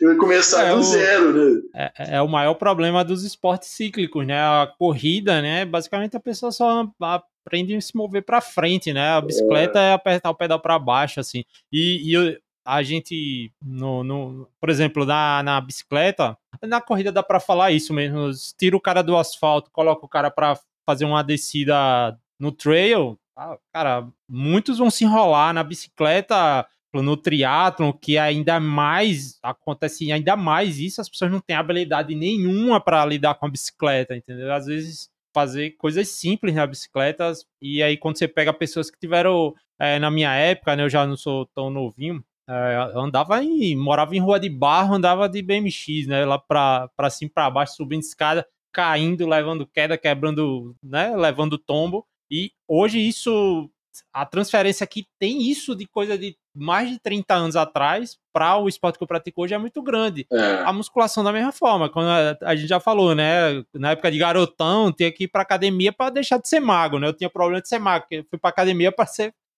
e começar é do o, zero, né? É, é, o maior problema dos esportes cíclicos, né? A corrida, né? Basicamente a pessoa só aprende a se mover para frente, né? A bicicleta é, é apertar o pedal para baixo, assim. E, e a gente, no, no, por exemplo, na, na bicicleta, na corrida dá para falar isso mesmo. Tira o cara do asfalto, coloca o cara para fazer uma descida no trail, cara, muitos vão se enrolar na bicicleta, no triatlon, que ainda mais acontece ainda mais isso, as pessoas não têm habilidade nenhuma para lidar com a bicicleta, entendeu? Às vezes fazer coisas simples na bicicleta, e aí quando você pega pessoas que tiveram, é, na minha época, né, eu já não sou tão novinho, é, andava em, morava em rua de barro, andava de BMX, né, lá para cima, para baixo, subindo escada, caindo, levando queda, quebrando, né, levando tombo, e hoje isso, a transferência que tem isso de coisa de mais de 30 anos atrás para o esporte que eu pratico hoje é muito grande. É. A musculação da mesma forma, quando a, a, gente já falou, né? Na época de garotão, tinha que ir para academia para deixar de ser mago, né? Eu tinha problema de ser mago, eu fui para academia para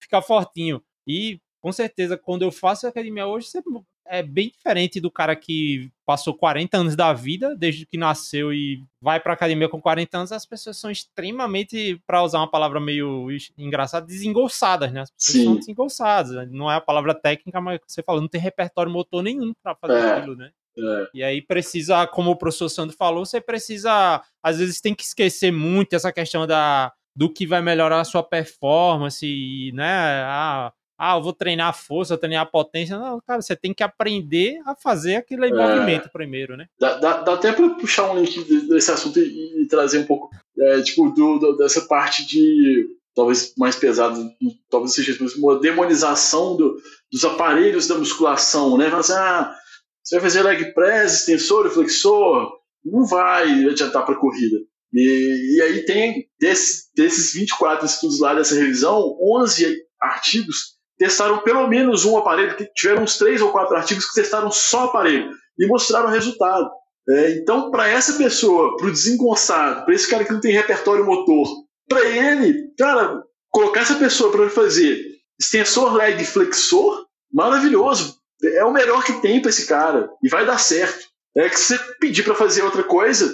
ficar fortinho. E com certeza, quando eu faço academia hoje, você é bem diferente do cara que passou 40 anos da vida, desde que nasceu e vai pra academia com 40 anos, as pessoas são extremamente, para usar uma palavra meio engraçada, desengolçadas, né? As pessoas Sim. são desengolçadas. Não é a palavra técnica, mas você falou, não tem repertório motor nenhum para fazer é. aquilo, né? É. E aí precisa, como o professor Sandro falou, você precisa, às vezes tem que esquecer muito essa questão da do que vai melhorar a sua performance, né? Ah, ah, eu vou treinar a força, treinar a potência. Não, cara, você tem que aprender a fazer aquele é, movimento primeiro, né? Dá, dá, dá até para puxar um link desse assunto e, e trazer um pouco, é, tipo, do, do, dessa parte de, talvez mais pesado, talvez seja uma demonização do, dos aparelhos da musculação, né? Mas, assim, ah, Você vai fazer leg press, extensor, flexor, não vai adiantar para corrida. E, e, aí tem, desse, desses 24 estudos lá dessa revisão, 11 artigos testaram pelo menos um aparelho, tiveram uns três ou quatro artigos que testaram só aparelho e mostraram o resultado. É, então, para essa pessoa, para o desengonçado, para esse cara que não tem repertório motor, para ele, cara, colocar essa pessoa para fazer extensor leg flexor, maravilhoso. É o melhor que tem para esse cara e vai dar certo. É que se você pedir para fazer outra coisa,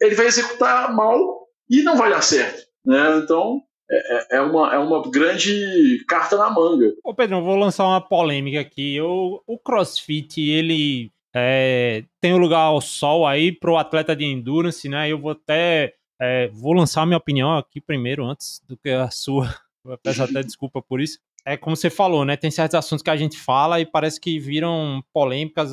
ele vai executar mal e não vai dar certo. Né? Então, é, é, é, uma, é uma grande carta na manga. Ô Pedro, vou lançar uma polêmica aqui. O, o CrossFit, ele é, tem um lugar ao sol aí para o atleta de endurance, né? Eu vou até é, vou lançar minha opinião aqui primeiro, antes do que a sua. Eu peço até desculpa por isso. É como você falou, né? Tem certos assuntos que a gente fala e parece que viram polêmicas.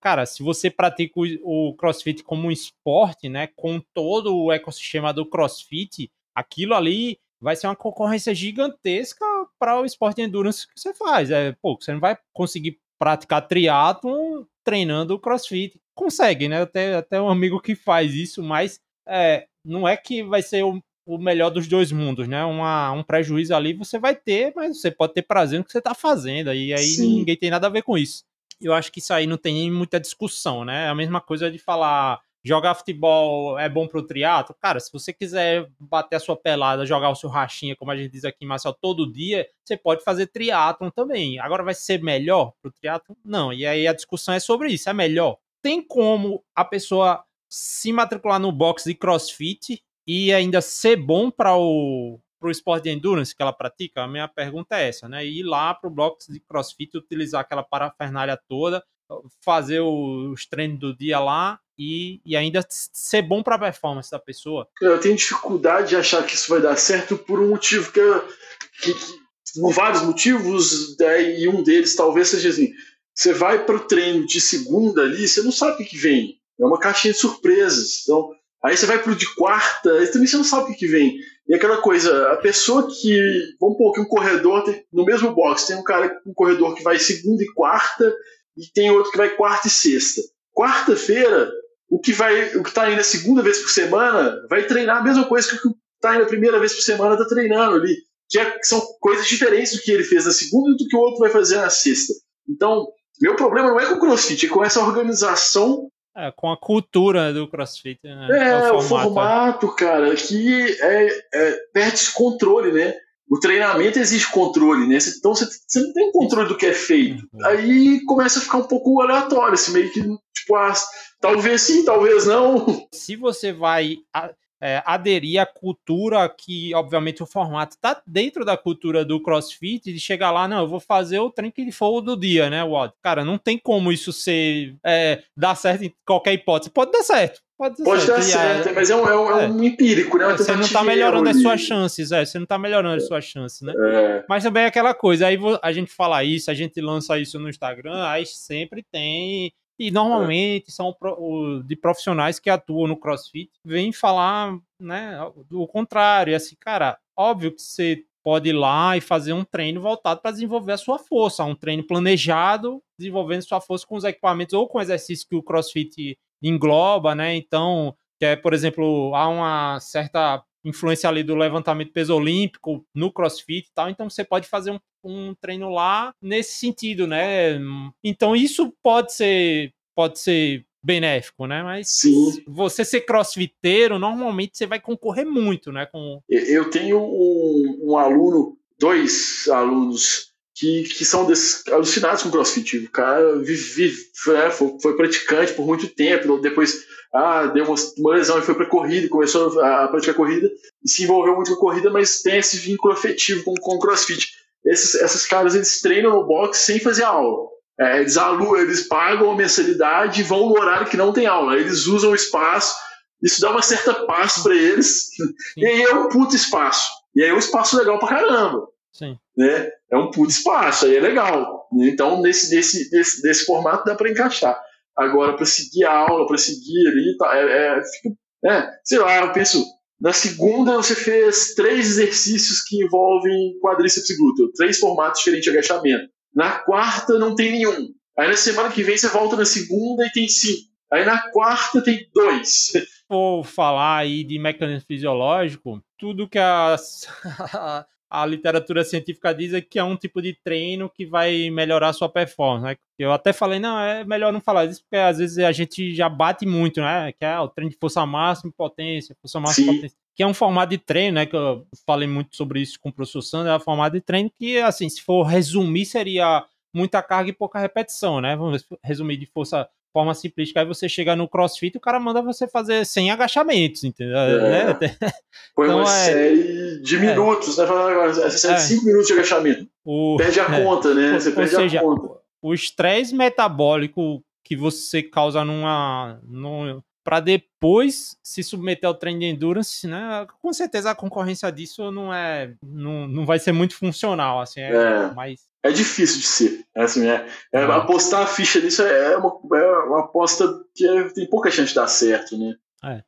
Cara, se você pratica o CrossFit como um esporte, né? Com todo o ecossistema do CrossFit, aquilo ali vai ser uma concorrência gigantesca para o esporte de endurance que você faz. É, pô, você não vai conseguir praticar triatlon treinando crossfit. Consegue, né? Até, até um amigo que faz isso, mas é, não é que vai ser o, o melhor dos dois mundos, né? Uma, um prejuízo ali você vai ter, mas você pode ter prazer no que você está fazendo, e aí Sim. ninguém tem nada a ver com isso. Eu acho que isso aí não tem muita discussão, né? É a mesma coisa de falar jogar futebol é bom pro triatlo? Cara, se você quiser bater a sua pelada, jogar o seu rachinha, como a gente diz aqui em Marcel, todo dia, você pode fazer triatlon também. Agora vai ser melhor pro triatlon? Não. E aí a discussão é sobre isso. É melhor? Tem como a pessoa se matricular no box de crossfit e ainda ser bom para o pro esporte de endurance que ela pratica? A minha pergunta é essa, né? Ir lá pro box de crossfit, utilizar aquela parafernália toda, fazer os treinos do dia lá e, e ainda ser bom para a performance da pessoa. Eu tenho dificuldade de achar que isso vai dar certo por um motivo que, que, que por vários motivos, né, e um deles talvez seja assim: você vai para o treino de segunda ali, você não sabe o que, vem. É uma caixinha de surpresas. Então, aí você vai para o de quarta, aí também você não sabe o que, que vem. E aquela coisa, a pessoa que. Vamos pôr que um corredor, tem, no mesmo box, tem um cara, um corredor que vai segunda e quarta, e tem outro que vai quarta e sexta. Quarta-feira, o que vai, o que está indo a segunda vez por semana vai treinar a mesma coisa que o que está indo a primeira vez por semana está treinando ali, que, é, que, são coisas diferentes do que ele fez na segunda e do que o outro vai fazer na sexta. Então, meu problema não é com o CrossFit, é com essa organização. É, com a cultura do CrossFit. Né? É, é o, formato, o formato, cara, que é, é, perde esse controle, né? O treinamento exige controle, né? Então você, você não tem controle do que é feito. Uhum. Aí começa a ficar um pouco aleatório, assim, meio que, tipo, ah, talvez sim, talvez não. Se você vai é, aderir à cultura que, obviamente, o formato está dentro da cultura do CrossFit, de chegar lá, não, eu vou fazer o treino que for do dia, né, Wad? Cara, não tem como isso ser é, dar certo em qualquer hipótese. Pode dar certo. Pode, Pode dar certo, mas é um, é um, é um empírico, né? Você não está melhorando as suas chances, é. Você não está melhorando as suas chances, né? É. Mas também é aquela coisa, aí a gente fala isso, a gente lança isso no Instagram, aí sempre tem. E normalmente são de profissionais que atuam no CrossFit, vêm falar, né, do contrário. E assim, cara, óbvio que você pode ir lá e fazer um treino voltado para desenvolver a sua força, um treino planejado, desenvolvendo sua força com os equipamentos ou com exercícios que o CrossFit engloba, né? Então, que é, por exemplo, há uma certa influência ali do levantamento peso olímpico no crossfit e tal, então você pode fazer um, um treino lá nesse sentido, né? Então isso pode ser pode ser benéfico, né? Mas Sim. você ser crossfiteiro, normalmente você vai concorrer muito, né? Com... Eu tenho um, um aluno, dois alunos que, que são desses, alucinados com crossfit. O cara vive, vive, é, foi, foi, praticante por muito tempo, depois ah, deu uma, uma lesão e foi para corrida, começou a praticar corrida e se envolveu muito com corrida, mas tem esse vínculo afetivo com, com o crossfit. Esses, esses caras eles treinam no box sem fazer aula. É, eles, alu, eles pagam a mensalidade e vão no horário que não tem aula. Eles usam o espaço, isso dá uma certa paz para eles, e aí é um puto espaço. E aí é um espaço legal pra caramba. Sim. Né? É um puto espaço, aí é legal. Então, nesse, nesse, nesse, nesse formato dá para encaixar. Agora, para seguir a aula, para seguir ali, tá, é, é, fica, é, sei lá, eu penso, na segunda você fez três exercícios que envolvem quadríceps e glúteo, três formatos diferentes de agachamento. Na quarta não tem nenhum. Aí na semana que vem você volta na segunda e tem cinco. Aí na quarta tem dois. For falar aí de mecanismo fisiológico, tudo que a, a literatura científica diz é que é um tipo de treino que vai melhorar a sua performance. Né? Eu até falei, não, é melhor não falar isso, porque às vezes a gente já bate muito, né? Que é o treino de força máxima e potência, força máxima e potência. Que é um formato de treino, né? Que eu falei muito sobre isso com o professor Sandro, é um formato de treino que, assim, se for resumir, seria muita carga e pouca repetição, né? Vamos resumir de força forma simplística. Aí você chega no crossfit e o cara manda você fazer 100 agachamentos, entendeu? É. Né? Põe então, uma é, série de minutos, é, né? Essa série de 5 é. minutos de agachamento. O, perde a é. conta, né? Você perde seja, a conta. O estresse metabólico que você causa numa. numa para depois se submeter ao treino de endurance, né? Com certeza a concorrência disso não é, não, não vai ser muito funcional, assim, é, é. mais é difícil de ser. É assim, é, é uhum. apostar a ficha nisso é, é uma, é uma aposta que é, tem pouca chance de dar certo, né?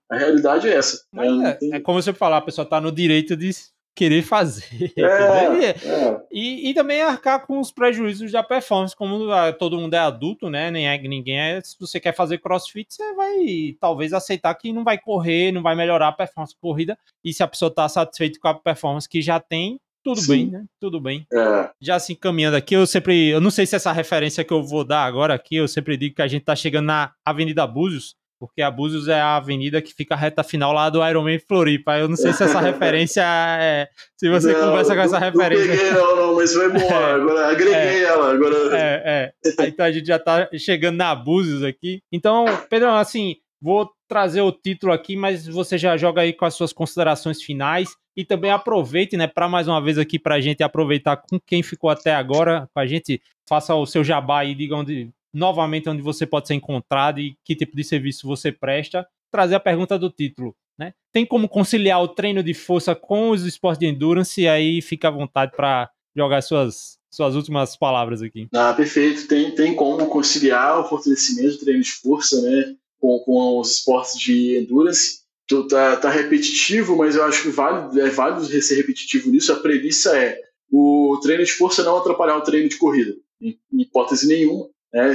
A realidade é essa. É, tem... é, como você falar, a pessoa está no direito de querer fazer. É, e, e, também arcar com os prejuízos da performance, como ah, todo mundo é adulto, né? Nem é, ninguém é. Se você quer fazer crossfit, você vai talvez aceitar que não vai correr, não vai melhorar a performance corrida. E se a pessoa está satisfeita com a performance que já tem, tudo Sim. bem, né? Tudo bem. É. Já assim, caminhando aqui, eu sempre. Eu não sei se essa referência que eu vou dar agora aqui, eu sempre digo que a gente tá chegando na Avenida Búzios, porque a Búzios é a avenida que fica a reta final lá do Ironman Floripa. Eu não sei se essa referência é. Se você não, conversa com essa referência. Não peguei, não, não, mas foi bom. É, agora agreguei é, ela. Agora... É, é. Então a gente já tá chegando na Búzios aqui. Então, Pedro, assim, vou trazer o título aqui, mas você já joga aí com as suas considerações finais e também aproveite, né, para mais uma vez aqui para a gente aproveitar com quem ficou até agora, com a gente faça o seu jabá e diga onde, novamente onde você pode ser encontrado e que tipo de serviço você presta. Trazer a pergunta do título, né? Tem como conciliar o treino de força com os esportes de endurance? E aí fica à vontade para jogar suas suas últimas palavras aqui. Ah, perfeito. Tem, tem como conciliar o fortalecimento do treino de força, né, com, com os esportes de endurance tá, tá repetitivo, mas eu acho que vale, é válido ser repetitivo nisso. A premissa é o treino de força não atrapalhar o treino de corrida, em hipótese nenhuma. Né?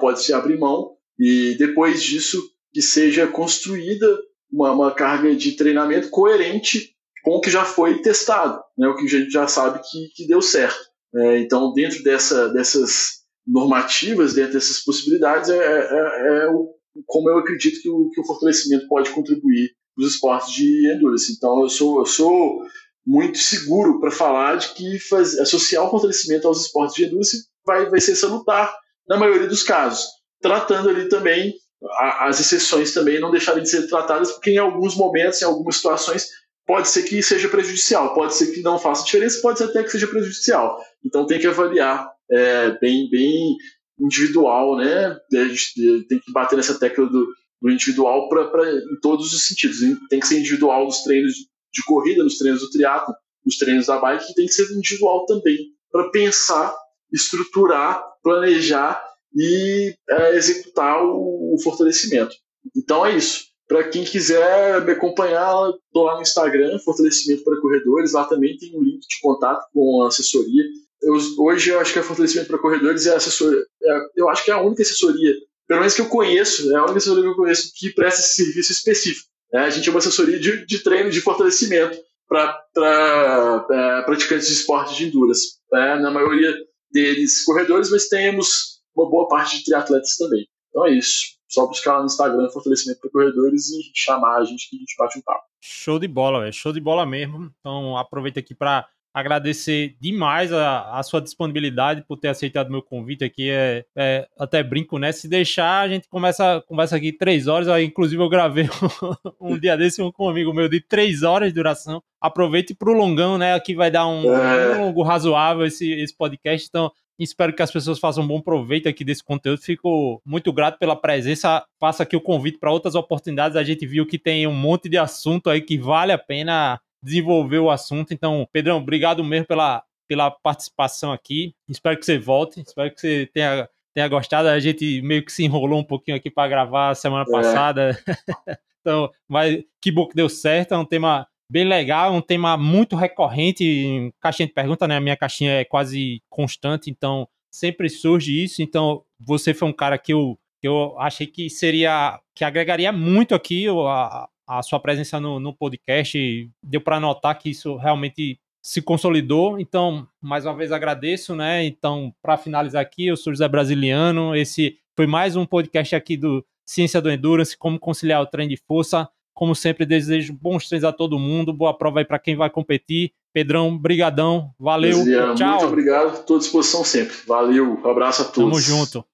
Pode se abrir mão. E depois disso, que seja construída uma, uma carga de treinamento coerente com o que já foi testado, né? o que a gente já sabe que, que deu certo. É, então, dentro dessa, dessas normativas, dentro dessas possibilidades, é, é, é o como eu acredito que o, que o fortalecimento pode contribuir para os esportes de endurance. Então, eu sou, eu sou muito seguro para falar de que faz, associar o fortalecimento aos esportes de endurance vai, vai ser salutar na maioria dos casos, tratando ali também a, as exceções também não deixarem de ser tratadas, porque em alguns momentos, em algumas situações, pode ser que seja prejudicial, pode ser que não faça diferença, pode ser até que seja prejudicial. Então tem que avaliar é, bem, bem individual, né? Tem que bater nessa tecla do, do individual pra, pra, em todos os sentidos. Tem que ser individual nos treinos de corrida, nos treinos do triatlo, nos treinos da bike, tem que ser individual também para pensar, estruturar, planejar e é, executar o, o, fortalecimento. Então é isso. Para quem quiser me acompanhar, estou lá no Instagram, Fortalecimento para Corredores. Lá também tem um link de contato com a assessoria eu, hoje eu acho que a fortalecimento para corredores é assessoria. É, eu acho que é a única assessoria, pelo menos que eu conheço, é a única assessoria que eu conheço que presta esse serviço específico. É, a gente é uma assessoria de, de treino de fortalecimento para é, praticantes de esportes de endurance. É, na maioria deles corredores, mas temos uma boa parte de triatletas também. Então é isso. Só buscar lá no Instagram fortalecimento para corredores e chamar a gente que a gente bate um papo. Show de bola, velho. Show de bola mesmo. Então aproveita aqui para agradecer demais a, a, sua disponibilidade por ter aceitado meu convite aqui. É, é, até brinco, né? Se deixar, a gente começa conversa aqui três horas. Aí, inclusive, eu gravei um, um dia desse um com um amigo meu de três horas de duração. Aproveite para o longão, né? Aqui vai dar um, é. um longo razoável esse, esse podcast. Então, Espero que as pessoas façam um bom proveito aqui desse conteúdo. Fico muito grato pela presença. Faço aqui o convite para outras oportunidades. A gente viu que tem um monte de assunto aí que vale a pena desenvolver o assunto. Então, Pedrão, obrigado mesmo pela, pela participação aqui. Espero que você volte, espero que você tenha, tenha gostado. A gente meio que se enrolou um pouquinho aqui para gravar semana é. passada. então, mas que bom que deu certo. É um tema bem legal, um tema muito recorrente em caixinha de pergunta, né? A minha caixinha é quase constante, então sempre surge isso. Então, você foi um cara que eu, que eu achei que seria, que agregaria muito aqui a, a sua presença no, no podcast. Deu para notar que isso realmente se consolidou. Então, mais uma vez agradeço, né? Então, para finalizar aqui, eu sou José Brasiliano. Esse foi mais um podcast aqui do Ciência do Endurance, como conciliar o treino de força. Como sempre, desejo bons treinos a todo mundo. Boa prova aí para quem vai competir. Pedrão, brigadão. Valeu. Tchau. Muito obrigado. Estou à disposição sempre. Valeu. Um abraço a todos. Tamo junto.